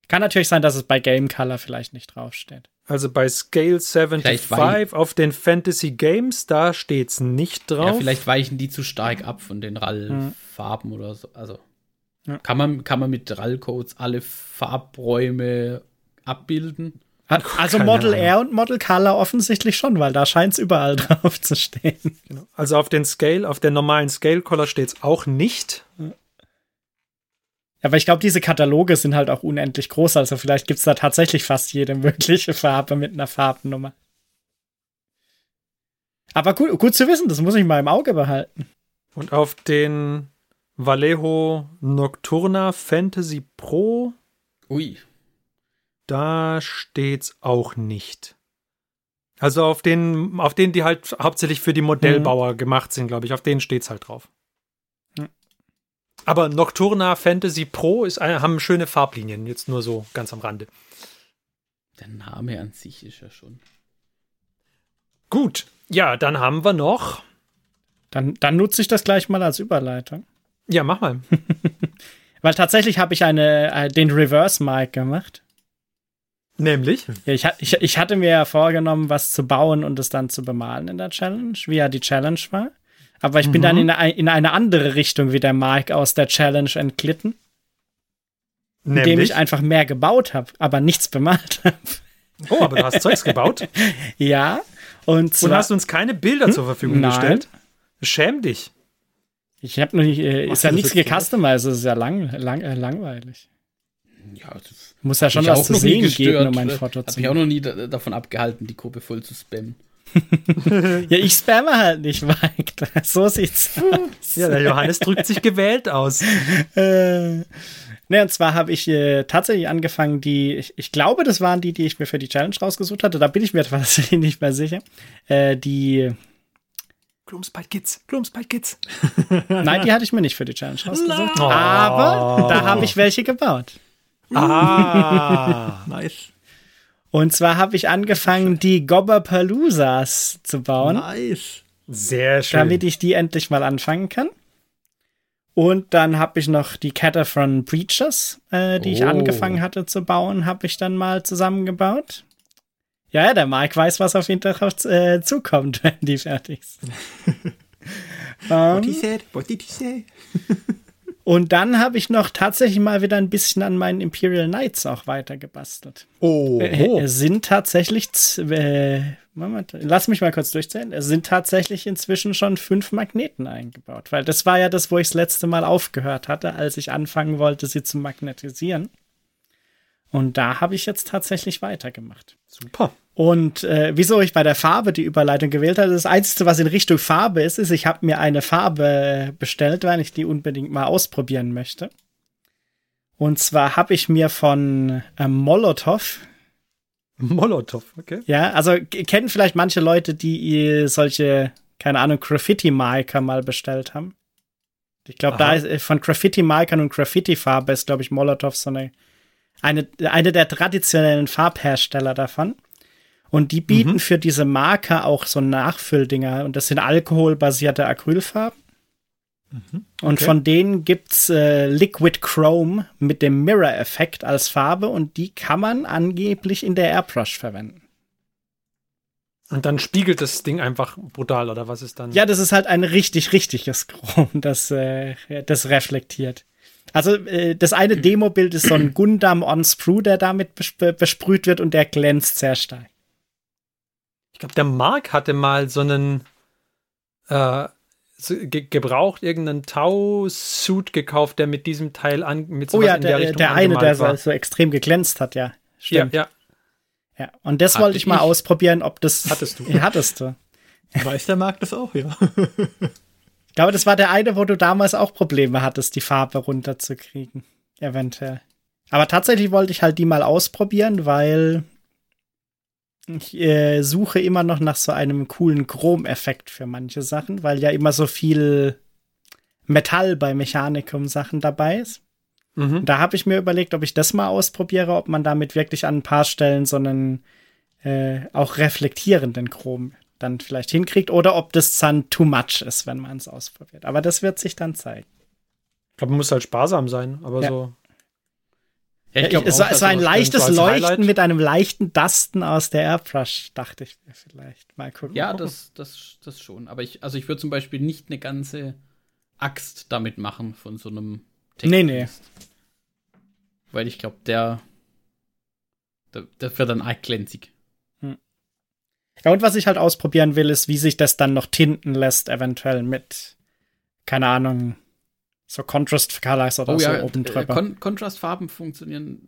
Kann natürlich sein, dass es bei Game Color vielleicht nicht draufsteht. Also bei Scale Vielleicht wei- 75 auf den Fantasy Games, da steht's nicht drauf. Ja, vielleicht weichen die zu stark ab von den RAL-Farben oder so. Also Ja. kann, man, kann man mit RAL-Codes alle Farbräume abbilden? Also Keine Model Ahnung. R und Model Color offensichtlich schon, weil da scheint es überall drauf zu stehen. Genau. Also auf den Scale, auf der normalen Scale Color steht's auch nicht. Aber ich glaube, diese Kataloge sind halt auch unendlich groß, also vielleicht gibt es da tatsächlich fast jede mögliche Farbe mit einer Farbennummer. Aber gut, gut zu wissen, das muss ich mal im Auge behalten. Und auf den Vallejo Nocturna Fantasy Pro, Ui. Da steht's auch nicht. Also auf den, auf denen, die halt hauptsächlich für die Modellbauer gemacht sind, glaube ich, auf denen steht's halt drauf. Aber Nocturna Fantasy Pro ist, haben schöne Farblinien, jetzt nur so ganz am Rande. Der Name an sich ist ja schon. Gut, ja, dann haben wir noch. Dann, dann nutze ich das gleich mal als Überleitung. Ja, mach mal. Weil tatsächlich habe ich eine, äh, den Reverse Mic gemacht. Nämlich. Ja, ich, ich, ich hatte mir ja vorgenommen, was zu bauen und es dann zu bemalen in der Challenge, wie ja die Challenge war. Aber ich bin dann in eine, in eine andere Richtung wie der Mike aus der Challenge entglitten, indem Nämlich. ich einfach mehr gebaut habe, aber nichts bemalt habe. Oh, aber du hast Zeugs gebaut Ja, und und zwar, hast uns keine Bilder zur Verfügung Nein. gestellt. Schäm dich. ich habe noch nicht, äh, ist ja nichts gecustomized, es ist ja lang, lang, äh, langweilig. Ja, das Muss ja schon was auch zu sehen geben, gestört. um ein Hat Foto zu mich auch machen. noch nie da, davon abgehalten, die Gruppe voll zu spammen. Ja, ich spamme halt nicht, Mike. So sieht's aus. Ja, der Johannes drückt sich gewählt aus. Äh, ne, und zwar habe ich äh, tatsächlich angefangen, die, ich, ich glaube, das waren die, die ich mir für die Challenge rausgesucht hatte. Da bin ich mir tatsächlich nicht mehr sicher. Äh, die, Gloomspite Kids, Gloomspite Kids. nein, die hatte ich mir nicht für die Challenge rausgesucht. Oh. Aber da habe ich welche gebaut. Ah. Nice. Und zwar habe ich angefangen, die Gobberpaloozas zu bauen. Nice. Sehr schön. damit ich die endlich mal anfangen kann. Und dann habe ich noch die Catafron Breachers, äh, die ich Oh. angefangen hatte zu bauen, habe ich dann mal zusammengebaut. Ja, ja, der Mike weiß, was auf ihn darauf äh, zukommt, wenn die fertig sind. What he ähm, said, what did he say? Und dann habe ich noch tatsächlich mal wieder ein bisschen an meinen Imperial Knights auch weiter gebastelt. oh, Äh, oh. Es sind tatsächlich, äh, Moment, lass mich mal kurz durchzählen. Es sind tatsächlich inzwischen schon fünf Magneten eingebaut, weil das war ja das, wo ich das letzte Mal aufgehört hatte, als ich anfangen wollte, sie zu magnetisieren. Und da habe ich jetzt tatsächlich weitergemacht. super. Und äh, wieso ich bei der Farbe die Überleitung gewählt habe, das Einzige, was in Richtung Farbe ist, ist, ich habe mir eine Farbe bestellt, weil ich die unbedingt mal ausprobieren möchte. Und zwar habe ich mir von ähm, Molotov Molotow, okay. ja, also kennen vielleicht manche Leute, die äh, solche, keine Ahnung, Graffiti-Marker mal bestellt haben. Ich glaube, da ist äh, von Graffiti-Markern und Graffiti-Farbe ist, glaube ich, Molotov so eine, eine, eine der traditionellen Farbhersteller davon. Und die bieten für diese Marker auch so Nachfülldinger. Und das sind alkoholbasierte Acrylfarben. Und Okay. von denen gibt's äh, Liquid Chrome mit dem Mirror-Effekt als Farbe und die kann man angeblich in der Airbrush verwenden. Und dann spiegelt das Ding einfach brutal, oder was ist dann? Ja, das ist halt ein richtig, richtiges Chrom, das, äh, das reflektiert. Also äh, das eine Demo-Bild ist so ein Gundam on Sprue, der damit bes besprüht wird und der glänzt sehr stark. Ich glaube, der Mark hatte mal so einen äh, so ge gebraucht, irgendeinen Tau-Suit gekauft, der mit diesem Teil an, mit Oh sowas ja, in der der, Richtung der eine, der so, war. so extrem geglänzt hat, ja. Ja, Stimmt. ja, Ja. Und das Hatte wollte ich mal ich. ausprobieren, ob das. Hattest du. Ja, hattest du. Weiß der Markt das auch, ja. Ich glaube, das war der eine, wo du damals auch Probleme hattest, die Farbe runterzukriegen. Eventuell. Aber tatsächlich wollte ich halt die mal ausprobieren, weil ich äh, suche immer noch nach so einem coolen Chrom-Effekt für manche Sachen, weil ja immer so viel Metall bei Mechanikum-Sachen dabei ist. Mhm. Da habe ich mir überlegt, ob ich das mal ausprobiere, ob man damit wirklich an ein paar Stellen so einen äh, auch reflektierenden Chrom dann vielleicht hinkriegt oder ob das dann too much ist, wenn man es ausprobiert. Aber das wird sich dann zeigen. Ich glaube, man muss halt sparsam sein, aber Ja. so. Ja, ich glaub es, auch, es war ein leichtes Leuchten Highlight. mit einem leichten Dusten aus der Airbrush, dachte ich mir vielleicht. Mal gucken. Ja, das, das, das schon. Aber ich, also ich würde zum Beispiel nicht eine ganze Axt damit machen von so einem Nee, nee. Weil ich glaube, der, der, der wird dann arg glänzig. Ja, und was ich halt ausprobieren will, ist, wie sich das dann noch tinten lässt, eventuell mit, keine Ahnung, so Contrast Colors oder Oh so ja, oben äh, drüber. Kon Kontrastfarben funktionieren.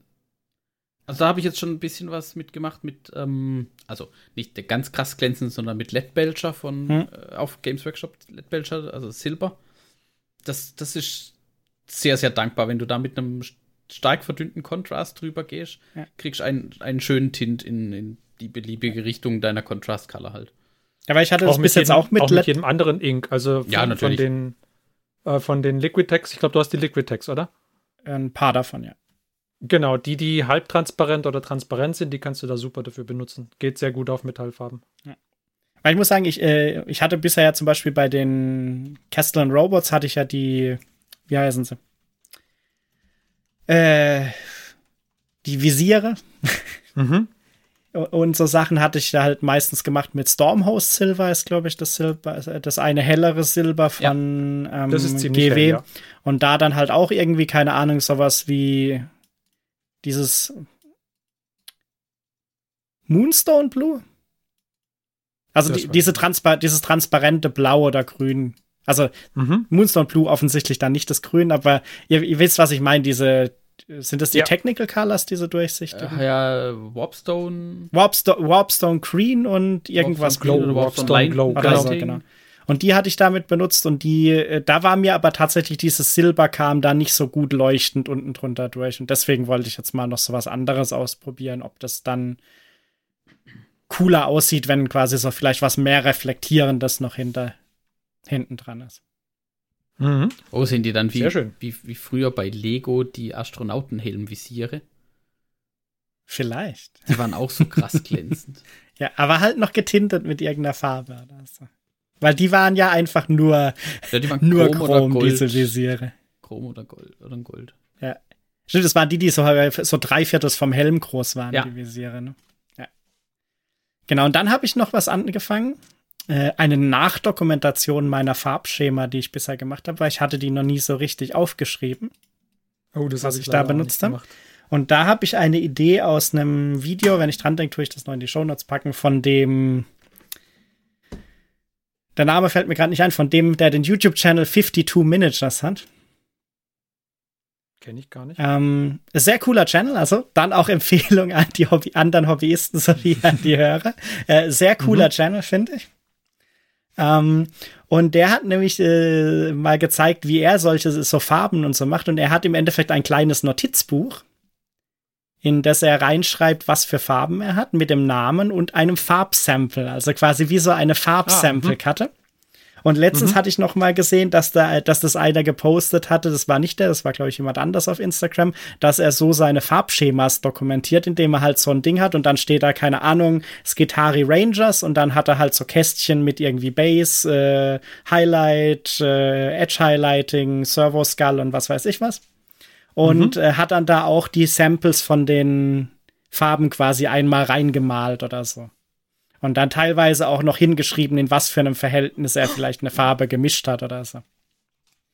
Also da habe ich jetzt schon ein bisschen was mitgemacht mit, ähm, also nicht der ganz krass glänzend, sondern mit LED Belcher von Hm. äh, auf Games Workshop LED Belcher, also Silber. Das, das ist sehr, sehr dankbar, wenn du da mit einem stark verdünnten Kontrast drüber gehst, Ja. kriegst einen, einen schönen Tint in, in die beliebige Richtung deiner Kontrast Color halt. ja, weil ich hatte das Auch bis mit jetzt jedem, auch mit auch mit jedem anderen Ink. Also von, Ja, von natürlich. den, äh, von den Liquid Text. Ich glaube, du hast die Liquid Text, oder? Ein paar davon, ja. Genau, die, die halbtransparent oder transparent sind, die kannst du da super dafür benutzen. Geht sehr gut auf Metallfarben. Weil ich muss sagen, ich, äh, ich hatte bisher ja zum Beispiel bei den Castellan Robots hatte ich ja die, wie heißen sie? Äh, die Visiere Mhm. Und so Sachen hatte ich da halt meistens gemacht mit Stormhost Silver, ist glaube ich das Silber, das eine hellere Silber von ähm, Das ist ziemlich GW. hell, ja. Und da dann halt auch irgendwie, keine Ahnung, sowas wie dieses Moonstone Blue? Also die, diese Transpa dieses transparente Blau oder Grün. Also Mhm. Moonstone Blue offensichtlich dann nicht das Grün, aber ihr, ihr wisst, was ich meine, diese sind das die Ja. Technical Colors, diese durchsichtigen? Äh, ja, Warpstone. Warpsto Warpstone Green und irgendwas Warpstone Glow. oder Warpstone Warpstone Glow, Lighting. genau. Und die hatte ich damit benutzt und die, äh, da war mir aber tatsächlich dieses Silber kam da nicht so gut leuchtend unten drunter durch. Und deswegen wollte ich jetzt mal noch so was anderes ausprobieren, ob das dann cooler aussieht, wenn quasi so vielleicht was mehr Reflektierendes noch hinter, hinten dran ist. Mhm. Oh, sind die dann wie, wie, wie früher bei Lego die Astronautenhelmvisiere? Vielleicht. Die waren auch so krass glänzend. Ja, aber halt noch getintet mit irgendeiner Farbe oder so. Weil die waren ja einfach nur, Ja, die waren nur Chrom, Chrom, oder Gold. diese Visiere. Chrom oder Gold oder Gold. Stimmt, das waren die, die so, so drei Viertels vom Helm groß waren, Ja. die Visiere. Ne? Ja. Genau, und dann habe ich noch was angefangen. Äh, eine Nachdokumentation meiner Farbschema, die ich bisher gemacht habe, weil ich hatte die noch nie so richtig aufgeschrieben. Oh, das Was hab ich da benutzt habe. Und da habe ich eine Idee aus einem Video, wenn ich dran denke, tue ich das noch in die Shownotes packen, von dem. Der Name fällt mir gerade nicht ein, von dem, der den YouTube-Channel 52 Miniatures hat. Kenne ich gar nicht. Ähm, sehr cooler Channel, also dann auch Empfehlung an die Hobby anderen Hobbyisten sowie an die Hörer. Äh, sehr cooler Channel, finde ich. Ähm, und der hat nämlich äh, mal gezeigt, wie er solche so Farben und so macht. Und er hat im Endeffekt ein kleines Notizbuch, in das er reinschreibt, was für Farben er hat, mit dem Namen und einem Farbsample. Also quasi wie so eine Farbsample-Karte. Und letztens hatte ich noch mal gesehen, dass da, dass das einer gepostet hatte. Das war nicht der, das war glaube ich jemand anders auf Instagram, dass er so seine Farbschemas dokumentiert, indem er halt so ein Ding hat und dann steht da keine Ahnung Skitari Rangers und dann hat er halt so Kästchen mit irgendwie Base, äh, Highlight, äh, Edge Highlighting, Servo Skull und was weiß ich was. Und äh, hat dann da auch die Samples von den Farben quasi einmal reingemalt oder so. Und dann teilweise auch noch hingeschrieben, in was für einem Verhältnis er vielleicht eine Farbe gemischt hat oder so.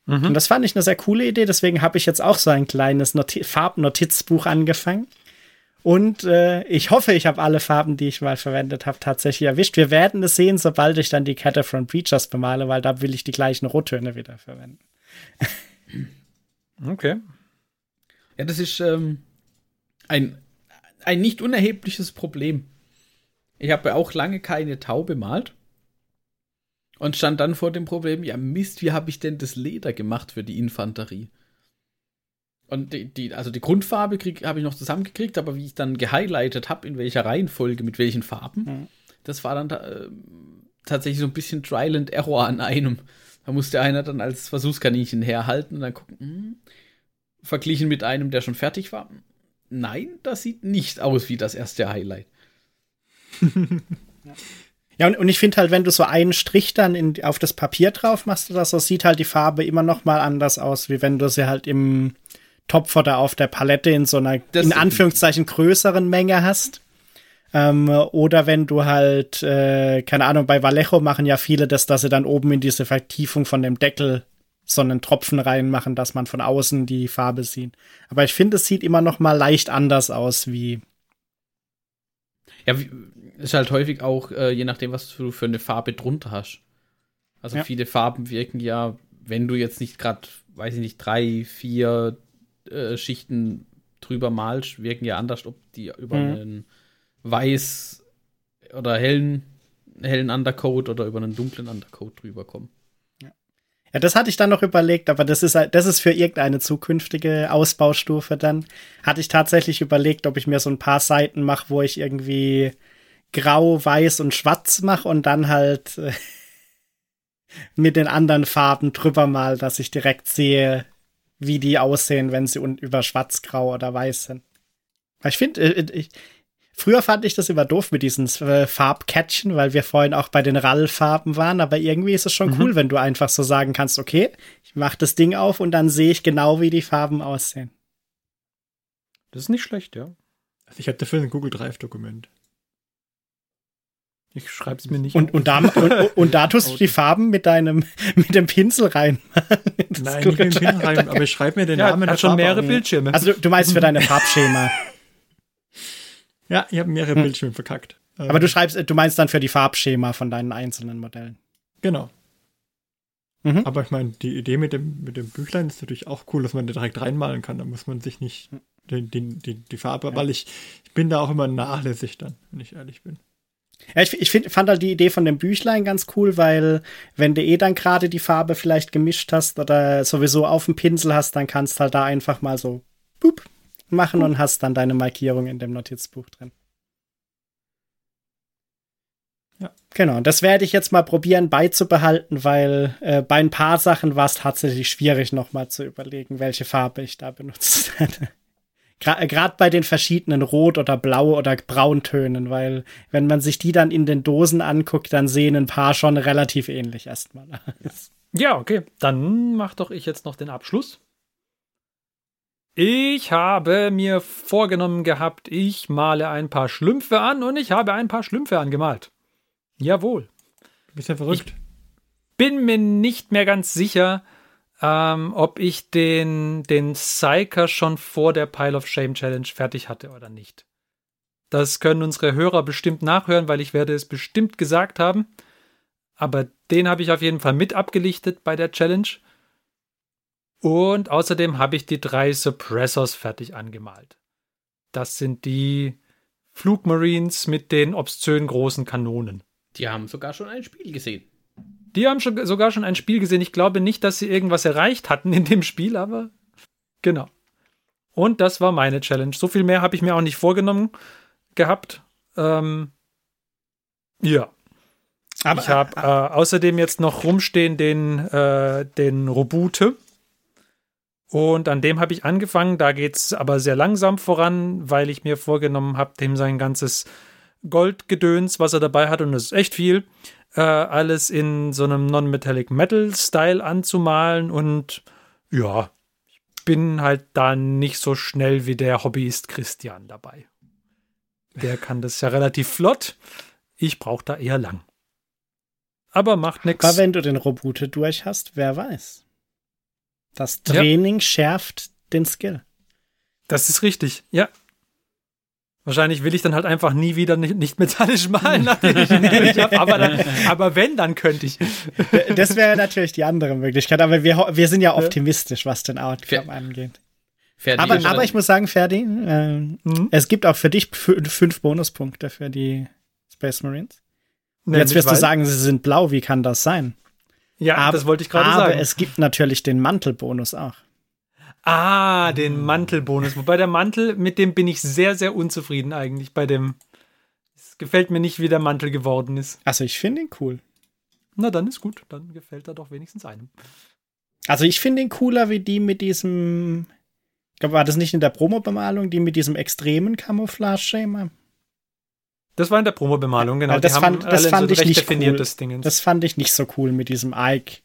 Und das fand ich eine sehr coole Idee, deswegen habe ich jetzt auch so ein kleines Noti Farbnotizbuch angefangen. Und äh, ich hoffe, ich habe alle Farben, die ich mal verwendet habe, tatsächlich erwischt. Wir werden es sehen, sobald ich dann die Kette von Breachers bemale, weil da will ich die gleichen Rottöne wieder verwenden. Okay. Ja, das ist ähm, ein, ein nicht unerhebliches Problem. Ich habe auch lange keine Tau bemalt und stand dann vor dem Problem, ja Mist, wie habe ich denn das Leder gemacht für die Infanterie? Und die, die also die Grundfarbe habe ich noch zusammengekriegt, aber wie ich dann gehighlightet habe, in welcher Reihenfolge, mit welchen Farben, Mhm. das war dann äh, tatsächlich so ein bisschen Trial and Error an einem. Da musste einer dann als Versuchskaninchen herhalten und dann gucken, hm, verglichen mit einem, der schon fertig war. Nein, das sieht nicht aus wie das erste Highlight. Ja, und, und ich finde halt, wenn du so einen Strich dann in, auf das Papier drauf machst oder so, sieht halt die Farbe immer noch mal anders aus, wie wenn du sie halt im Topf oder auf der Palette in so einer, Das in Anführungszeichen, größeren Menge hast. Ähm, oder wenn du halt, äh, keine Ahnung, bei Vallejo machen ja viele das, dass sie dann oben in diese Vertiefung von dem Deckel so einen Tropfen reinmachen, dass man von außen die Farbe sieht. Aber ich finde, es sieht immer noch mal leicht anders aus wie. Ja, wie, ist halt häufig auch, äh, je nachdem, was du für eine Farbe drunter hast. Also Ja. viele Farben wirken ja, wenn du jetzt nicht gerade, weiß ich nicht, drei, vier äh, Schichten drüber malst, wirken ja anders, ob die über Mhm. einen weiß oder hellen, hellen Undercoat oder über einen dunklen Undercoat drüber kommen. Ja, das hatte ich dann noch überlegt, aber das ist halt, das ist für irgendeine zukünftige Ausbaustufe dann. Hatte ich tatsächlich überlegt, ob ich mir so ein paar Seiten mache, wo ich irgendwie grau, weiß und schwarz mache und dann halt äh, mit den anderen Farben drüber mal, dass ich direkt sehe, wie die aussehen, wenn sie über schwarz, grau oder weiß sind. Weil Ich finde, äh, ich, Früher fand ich das immer doof mit diesen äh, Farbcatchen, weil wir vorhin auch bei den RAL-Farben waren, aber irgendwie ist es schon Mhm. cool, wenn du einfach so sagen kannst, okay, ich mach das Ding auf und dann sehe ich genau, wie die Farben aussehen. Das ist nicht schlecht, ja. Also ich habe dafür ein Google Drive-Dokument. Ich schreib's mir nicht. Und, und, da, und, und da tust du die Farben mit deinem, mit dem Pinsel rein. Das Nein, nicht mit dem Pin Drive. rein, aber ich schreibe mir den ja, Namen hat schon Farbe mehrere. Bildschirme. Also du meinst für deine Farbschema. Ja, ich habe mehrere Hm. Bildschirme verkackt. Ähm, Aber du schreibst, du meinst dann für die Farbschema von deinen einzelnen Modellen. Genau. Mhm. Aber ich meine, die Idee mit dem, mit dem Büchlein ist natürlich auch cool, dass man da direkt reinmalen kann. Da muss man sich nicht die, die, die, die Farbe, weil ich, ich bin da auch immer nachlässig dann, wenn ich ehrlich bin. Ja, ich, ich find, fand halt die Idee von dem Büchlein ganz cool, weil wenn du eh dann gerade die Farbe vielleicht gemischt hast oder sowieso auf dem Pinsel hast, dann kannst halt da einfach mal so boop machen und hast dann deine Markierung in dem Notizbuch drin. Ja. Genau, und das werde ich jetzt mal probieren beizubehalten, weil äh, bei ein paar Sachen war es tatsächlich schwierig, nochmal zu überlegen, welche Farbe ich da benutzt hätte. Gerade bei den verschiedenen Rot- oder Blau- oder Brauntönen, weil wenn man sich die dann in den Dosen anguckt, dann sehen ein paar schon relativ ähnlich erstmal aus. Ja, okay. Dann mach doch ich jetzt noch den Abschluss. Ich habe mir vorgenommen gehabt, ich male ein paar Schlümpfe an und ich habe ein paar Schlümpfe angemalt. Jawohl. Bist ja verrückt. Bin mir nicht mehr ganz sicher, ähm, ob ich den, den Psyker schon vor der Pile of Shame Challenge fertig hatte oder nicht. Das können unsere Hörer bestimmt nachhören, weil ich werde es bestimmt gesagt haben. Aber den habe ich auf jeden Fall mit abgelichtet bei der Challenge. Und außerdem habe ich die drei Suppressors fertig angemalt. Das sind die Flugmarines mit den obszön großen Kanonen. Die haben sogar schon ein Spiel gesehen. Die haben schon, sogar schon ein Spiel gesehen. Ich glaube nicht, dass sie irgendwas erreicht hatten in dem Spiel, aber genau. Und das war meine Challenge. So viel mehr habe ich mir auch nicht vorgenommen gehabt. Ähm, ja. Aber ich habe äh, außerdem jetzt noch rumstehen den, äh, den Robute. Und an dem habe ich angefangen. Da geht es aber sehr langsam voran, weil ich mir vorgenommen habe, dem sein ganzes Goldgedöns, was er dabei hat, und das ist echt viel, äh, alles in so einem Non-Metallic Metal-Style anzumalen. Und ja, ich bin halt da nicht so schnell wie der Hobbyist Christian dabei. Der kann das ja relativ flott. Ich brauche da eher lang. Aber macht nichts. Aber wenn du den Robute durch hast, wer weiß. Das Training schärft den Skill. Das ist richtig, ja. Wahrscheinlich will ich dann halt einfach nie wieder nicht, nicht metallisch malen, nachdem ich ihn durch habe. Aber, dann, aber wenn, dann könnte ich. Das wäre natürlich die andere Möglichkeit, aber wir, wir sind ja optimistisch, was den Outcome Fer- angeht. Fertig Aber, aber ich muss sagen, Ferdi, ähm, Mhm. es gibt auch für dich fü- fünf Bonuspunkte für die Space Marines. Und jetzt wirst du sagen, sie sind blau, wie kann das sein? Ja, aber, das wollte ich gerade aber sagen. es gibt natürlich den Mantelbonus auch. Ah, den Mantelbonus. Wobei der Mantel, mit dem bin ich sehr, sehr unzufrieden eigentlich bei dem. Es gefällt mir nicht, wie der Mantel geworden ist. Also ich finde ihn cool. Na, dann ist gut. Dann gefällt er doch wenigstens einem. Also ich finde ihn cooler wie die mit diesem, ich glaube, war das nicht in der Promo-Bemalung, die mit diesem extremen Camouflage-Schema? Das war in der Promo-Bemalung, genau. Ja, das Die fand- das fand so ich nicht Dingens. Das fand ich nicht so cool mit diesem Ike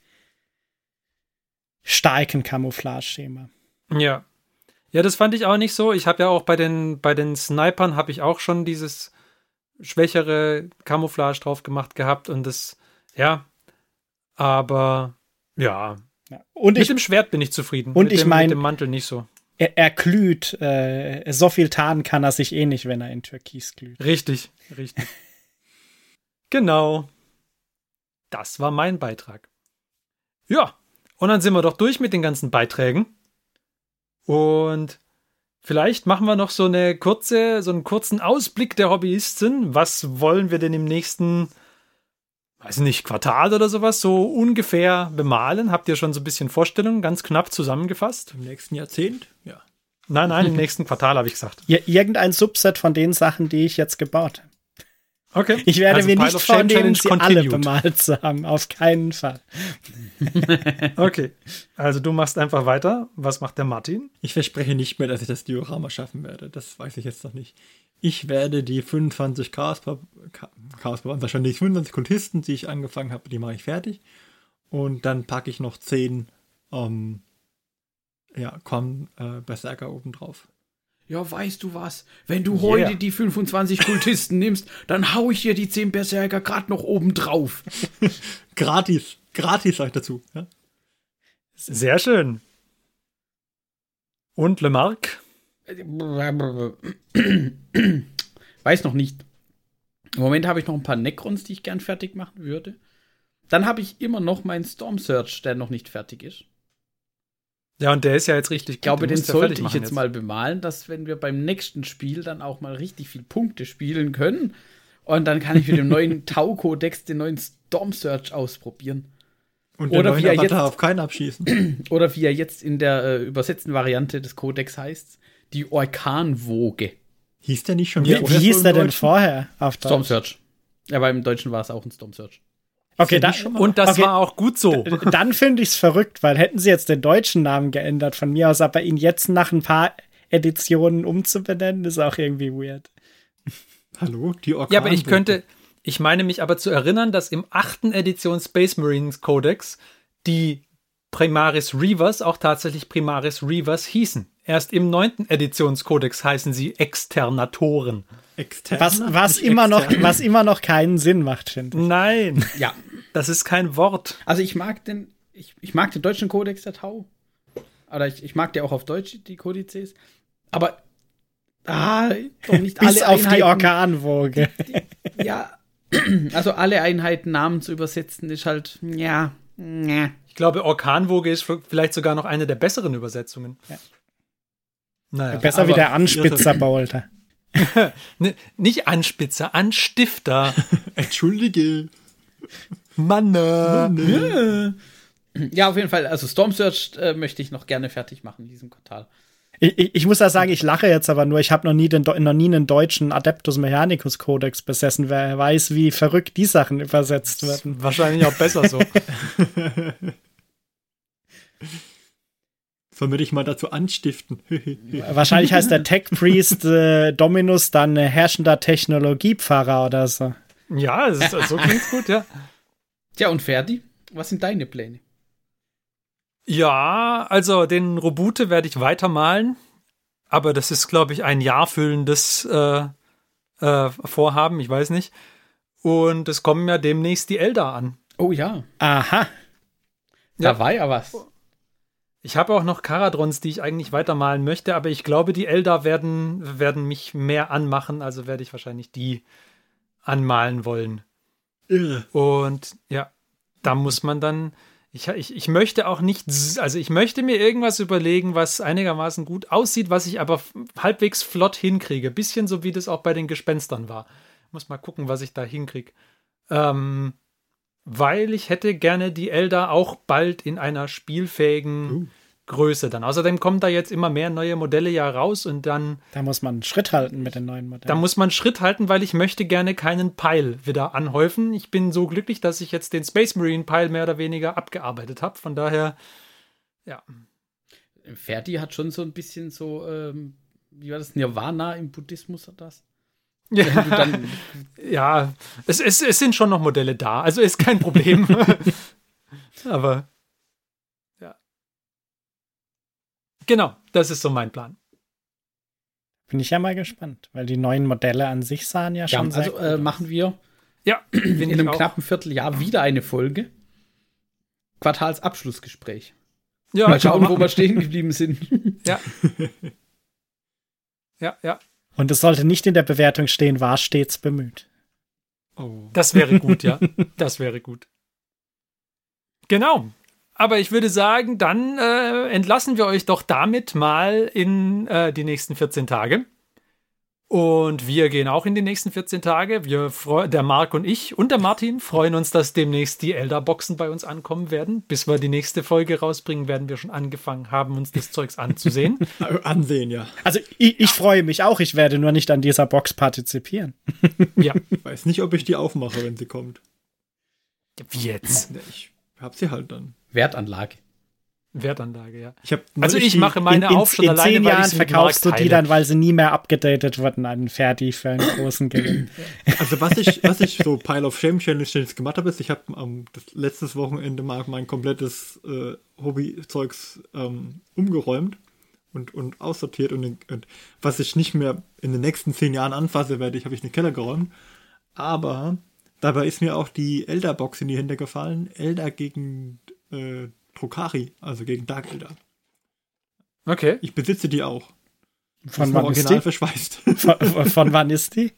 starken Camouflage-Schema. Ja. Ja, das fand ich auch nicht so. Ich habe ja auch bei den, bei den Snipern habe ich auch schon dieses schwächere Camouflage drauf gemacht gehabt und das, ja, aber ja. Ja. Und Mit ich, dem Schwert bin ich zufrieden. Und mit ich dem, mein- mit dem Mantel nicht so. er, er glüht. Äh, so viel tarnen kann er sich eh nicht, wenn er in Türkis glüht. Richtig, richtig. genau. Das war mein Beitrag. Ja, und dann sind wir doch durch mit den ganzen Beiträgen. Und vielleicht machen wir noch so eine kurze, so einen kurzen Ausblick der Hobbyisten. Was wollen wir denn im nächsten, weiß nicht, Quartal oder sowas so ungefähr bemalen? Habt ihr schon so ein bisschen Vorstellung, ganz knapp zusammengefasst? Im nächsten Jahrzehnt? Ja. Nein, nein, im nächsten Quartal habe ich gesagt. Ir irgendein Subset von den Sachen, die ich jetzt gebaut habe. Okay. Ich werde Also mir Pile nicht of Shame vornehmen, Challenge sie alle continued. bemalt zu haben. Auf keinen Fall. Okay, also du machst einfach weiter. Was macht der Martin? Ich verspreche nicht mehr, dass ich das Diorama schaffen werde. Das weiß ich jetzt noch nicht. Ich werde die 25 Chaos, Chaos wahrscheinlich die 25 Kultisten, die ich angefangen habe, die mache ich fertig. Und dann packe ich noch 10 ähm, ja, Con äh, Berserker oben drauf. Ja, weißt du was? Wenn du Yeah. heute die 25 Kultisten nimmst, dann hau ich dir die 10 Berserker gerade noch oben drauf. Gratis. Gratis, sag ich dazu. Ja? Sehr schön. Und Lemarck? Weiß noch nicht. Im Moment habe ich noch ein paar Necrons, die ich gern fertig machen würde. Dann habe ich immer noch meinen Storm Search, der noch nicht fertig ist. Ja, und der ist ja jetzt richtig Ich glaube, den du ja sollte ich machen jetzt, mal bemalen, dass wenn wir beim nächsten Spiel dann auch mal richtig viel Punkte spielen können. Und dann kann ich mit dem neuen Tau-Kodex den neuen Storm Search ausprobieren. Und Oder der neue wie er jetzt- auf keinen abschießen. Oder wie er jetzt in der äh, übersetzten Variante des Codex heißt, die Orkanwoge. Hieß der nicht schon Wie, wie hieß der im denn Deutschen? vorher auf Storm? Search. Ja, beim Deutschen war es auch ein Storm Search. Okay, da, Und das Okay. war auch gut so. dann finde ich es verrückt, weil hätten sie jetzt den deutschen Namen geändert von mir aus, aber ihn jetzt nach ein paar Editionen umzubenennen, ist auch irgendwie weird. Hallo? Die Orkan Ja, aber ich könnte, ich meine mich aber zu erinnern, dass im achten Edition Space Marines Codex die Primaris Reavers auch tatsächlich Primaris Reavers hießen. Erst im neunten Editionskodex heißen sie Externatoren. Externe, Was, was, immer noch, was immer noch keinen Sinn macht, finde ich. Nein, Ja. das ist kein Wort. Also ich mag den, ich, ich mag den deutschen Kodex der Tau. Oder ich, ich mag der auch auf Deutsch, die Kodizes. Aber ah, doch nicht Bis alle auf die Einheiten. Orkanwoge. Ja, also alle Einheiten Namen zu übersetzen ist halt, ja, ja. Ich glaube, Orkanwoge ist vielleicht sogar noch eine der besseren Übersetzungen. Ja. Naja. Besser wie der Anspitzer-Bolter. N nicht Anspitzer, Anstifter. Entschuldige. Mann. äh. Ja, auf jeden Fall. Also Storm Search äh, möchte ich noch gerne fertig machen in diesem Quartal. Ich, ich, ich muss ja sagen, ich lache jetzt aber nur. Ich habe noch nie den noch nie einen deutschen Adeptus Mechanicus Codex besessen. Wer weiß, wie verrückt die Sachen übersetzt werden. Wahrscheinlich auch besser so. Sollen wir dich mal dazu anstiften? Wahrscheinlich heißt der Tech Priest äh, Dominus dann äh, herrschender Technologiepfarrer oder so. Ja, es ist, so klingt's gut, ja. Tja, und Ferdi, was sind deine Pläne? Ja, also den Robute werde ich weitermalen, aber das ist, glaube ich, ein Jahr füllendes äh, äh, Vorhaben, ich weiß nicht. Und es kommen ja demnächst die Elder an. Oh ja, Aha. da Ja. war ja was. Ich habe auch noch Karadrons, die ich eigentlich weitermalen möchte, aber ich glaube, die Elder werden, werden mich mehr anmachen, also werde ich wahrscheinlich die anmalen wollen. Irre. Und ja, da muss man dann. Ich, ich, ich möchte auch nicht, also ich möchte mir irgendwas überlegen, was einigermaßen gut aussieht, was ich aber halbwegs flott hinkriege. Bisschen so wie das auch bei den Gespenstern war. Muss mal gucken, was ich da hinkriege. Ähm, weil ich hätte gerne die Elder auch bald in einer spielfähigen Uh. Größe dann. Außerdem kommen da jetzt immer mehr neue Modelle ja raus und dann Da muss man Schritt halten mit den neuen Modellen. da muss man Schritt halten, weil ich möchte gerne keinen Pile wieder anhäufen. Ich bin so glücklich, dass ich jetzt den Space Marine Pile mehr oder weniger abgearbeitet habe. Von daher, ja. Ferdi hat schon so ein bisschen so, ähm, wie war das, Nirvana im Buddhismus oder das? Ja, dann, ja es, es, es sind schon noch Modelle da. Also ist kein Problem. Aber, ja. Genau, das ist so mein Plan. Bin ich ja mal gespannt, weil die neuen Modelle an sich sahen ja Ja, schon sehr also gut äh, machen wir Ja, in einem auch. knappen Vierteljahr wieder eine Folge. Ja, Quartalsabschlussgespräch. genau. Mal schauen, wo wir stehen geblieben sind. Ja. ja, ja. Und es sollte nicht in der Bewertung stehen, war stets bemüht. Oh. Das wäre gut, ja. Das wäre gut. Genau. Aber ich würde sagen, dann äh, entlassen wir euch doch damit mal in äh, die nächsten 14 Tage. Und wir gehen auch in die nächsten 14 Tage. Wir der Marc und ich und der Martin freuen uns, dass demnächst die Elder-Boxen bei uns ankommen werden. Bis wir die nächste Folge rausbringen, werden wir schon angefangen haben, uns das Zeugs anzusehen. Ansehen, ja. Also ich, ich freue mich auch, ich werde nur nicht an dieser Box partizipieren. ja, Ich weiß nicht, ob ich die aufmache, wenn sie kommt. wie jetzt? Ich hab sie halt dann. Wertanlage. Wertanlage, ja. Ich hab Also ich die- mache meine in, auf schon in alleine, zehn weil Jahren ich sie mit verkaufst du die dann, weil sie nie mehr abgedatet wurden, an Ferdi für einen großen Gewinn. Also was ich, was ich so Pile of Shame Challenge gemacht habe, ist, ich habe am das letztes Wochenende mal mein komplettes äh, Hobbyzeugs ähm, umgeräumt und, und aussortiert und, und was ich nicht mehr in den nächsten zehn Jahren anfasse, werde ich, habe ich in den Keller geräumt. Aber dabei ist mir auch die Elder-Box in die Hände gefallen. Elder gegen äh, Drukari, also gegen Dark Elder. Okay. Ich besitze die auch. Von wann ist original die? verschweißt. Von, von wann ist die?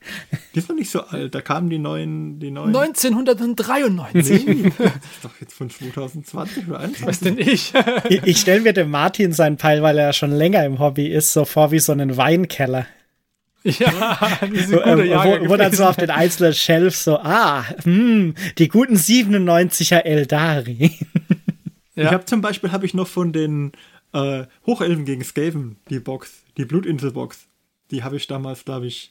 Die ist noch nicht so alt. Da kamen die neuen, die neuen. 1993. Das ist doch jetzt von 2020 oder 2021. Was denn ich? Ich, ich stelle mir dem Martin seinen Peil, weil er schon länger im Hobby ist, so vor wie so einen Weinkeller. ja, diese Wo, gute Jahrgang wo, wo dann so auf den einzelnen Shelves so, ah, hm, die guten 97er Eldari. Ich Ja. habe zum Beispiel habe ich noch von den äh, Hochelfen gegen Skaven die Box, die Blutinsel-Box. Die habe ich damals, glaube ich,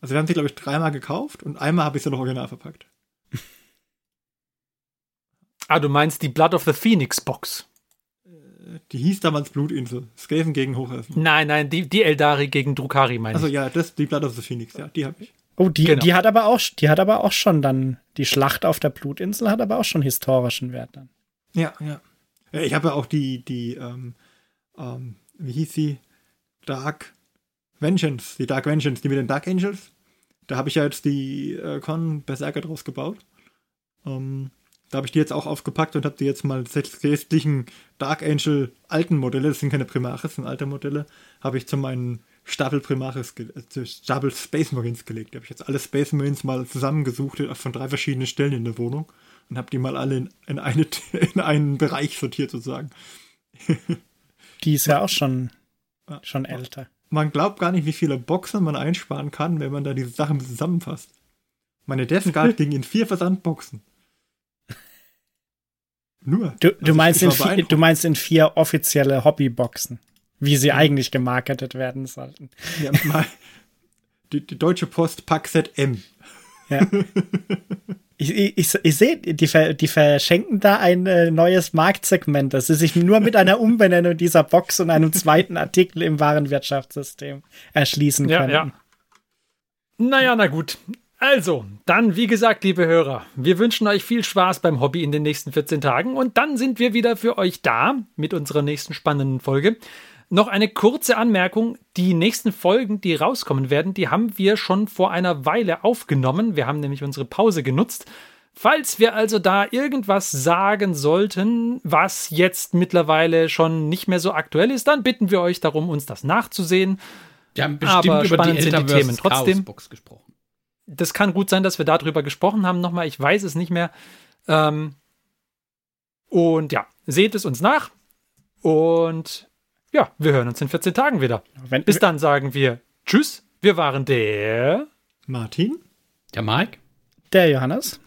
also wir haben sie, glaube ich, dreimal gekauft und einmal habe ich sie noch original verpackt. Ah, du meinst die Blood of the Phoenix Box. Die hieß damals Blutinsel. Skaven gegen Hochelfen. Nein, nein, die, die Eldari gegen Drukari meine Also ich. ja, das die Blood of the Phoenix, ja, die habe ich. Oh, die, Genau. die hat aber auch, die hat aber auch schon dann, die Schlacht auf der Blutinsel hat aber auch schon historischen Wert dann. Ja, ja. ja ich habe ja auch die, die, ähm, ähm, wie hieß sie? Dark Vengeance, die Dark Vengeance, die mit den Dark Angels. Da habe ich ja jetzt die äh, Con Berserker draus gebaut. Ähm, da habe ich die jetzt auch aufgepackt und habe die jetzt mal sechs Dark Angel alten Modelle, das sind keine Primaris, sind alte Modelle, habe ich zu meinen Stapel Primaris, äh, zu Stapel Space Marines gelegt. Da habe ich jetzt alle Space Marines mal zusammengesucht äh, von drei verschiedenen Stellen in der Wohnung und habe die mal alle in, in, eine, in einen Bereich sortiert sozusagen. Die ist ja auch schon, Ja. schon älter. Man glaubt gar nicht, wie viele Boxen man einsparen kann, wenn man da diese Sachen zusammenfasst. Meine Death Guard ging in vier Versandboxen. Nur. Du, Also du, ich- meinst in vier, du meinst in vier offizielle Hobbyboxen, wie sie eigentlich gemarketet werden sollten. Ja, mal, die, die Deutsche Post Packset M. Ja. Ich, ich, ich, sehe, die, die verschenken da ein äh, neues Marktsegment, das sie sich nur mit einer Umbenennung dieser Box und einem zweiten Artikel im Warenwirtschaftssystem erschließen Ja, können. ja. Naja, na gut. Also, dann, wie gesagt, liebe Hörer, wir wünschen euch viel Spaß beim Hobby in den nächsten 14 Tagen und dann sind wir wieder für euch da mit unserer nächsten spannenden Folge. Noch eine kurze Anmerkung. Die nächsten Folgen, die rauskommen werden, die haben wir schon vor einer Weile aufgenommen. Wir haben nämlich unsere Pause genutzt. Falls wir also da irgendwas sagen sollten, was jetzt mittlerweile schon nicht mehr so aktuell ist, dann bitten wir euch darum, uns das nachzusehen. Wir haben bestimmt Aber über die sind die Themen trotzdem. Chaosbox gesprochen. Das kann gut sein, dass wir darüber gesprochen haben. Nochmal, ich weiß es nicht mehr. Ähm, und ja, seht es uns nach. Und ja, wir hören uns in 14 Tagen wieder. Wenn, Bis dann sagen wir Tschüss. Wir waren der Martin? Der Mike? der Johannes.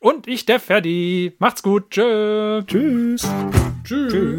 und ich, der Ferdi. Macht's gut. Tschö. Tschüss. Tschüss.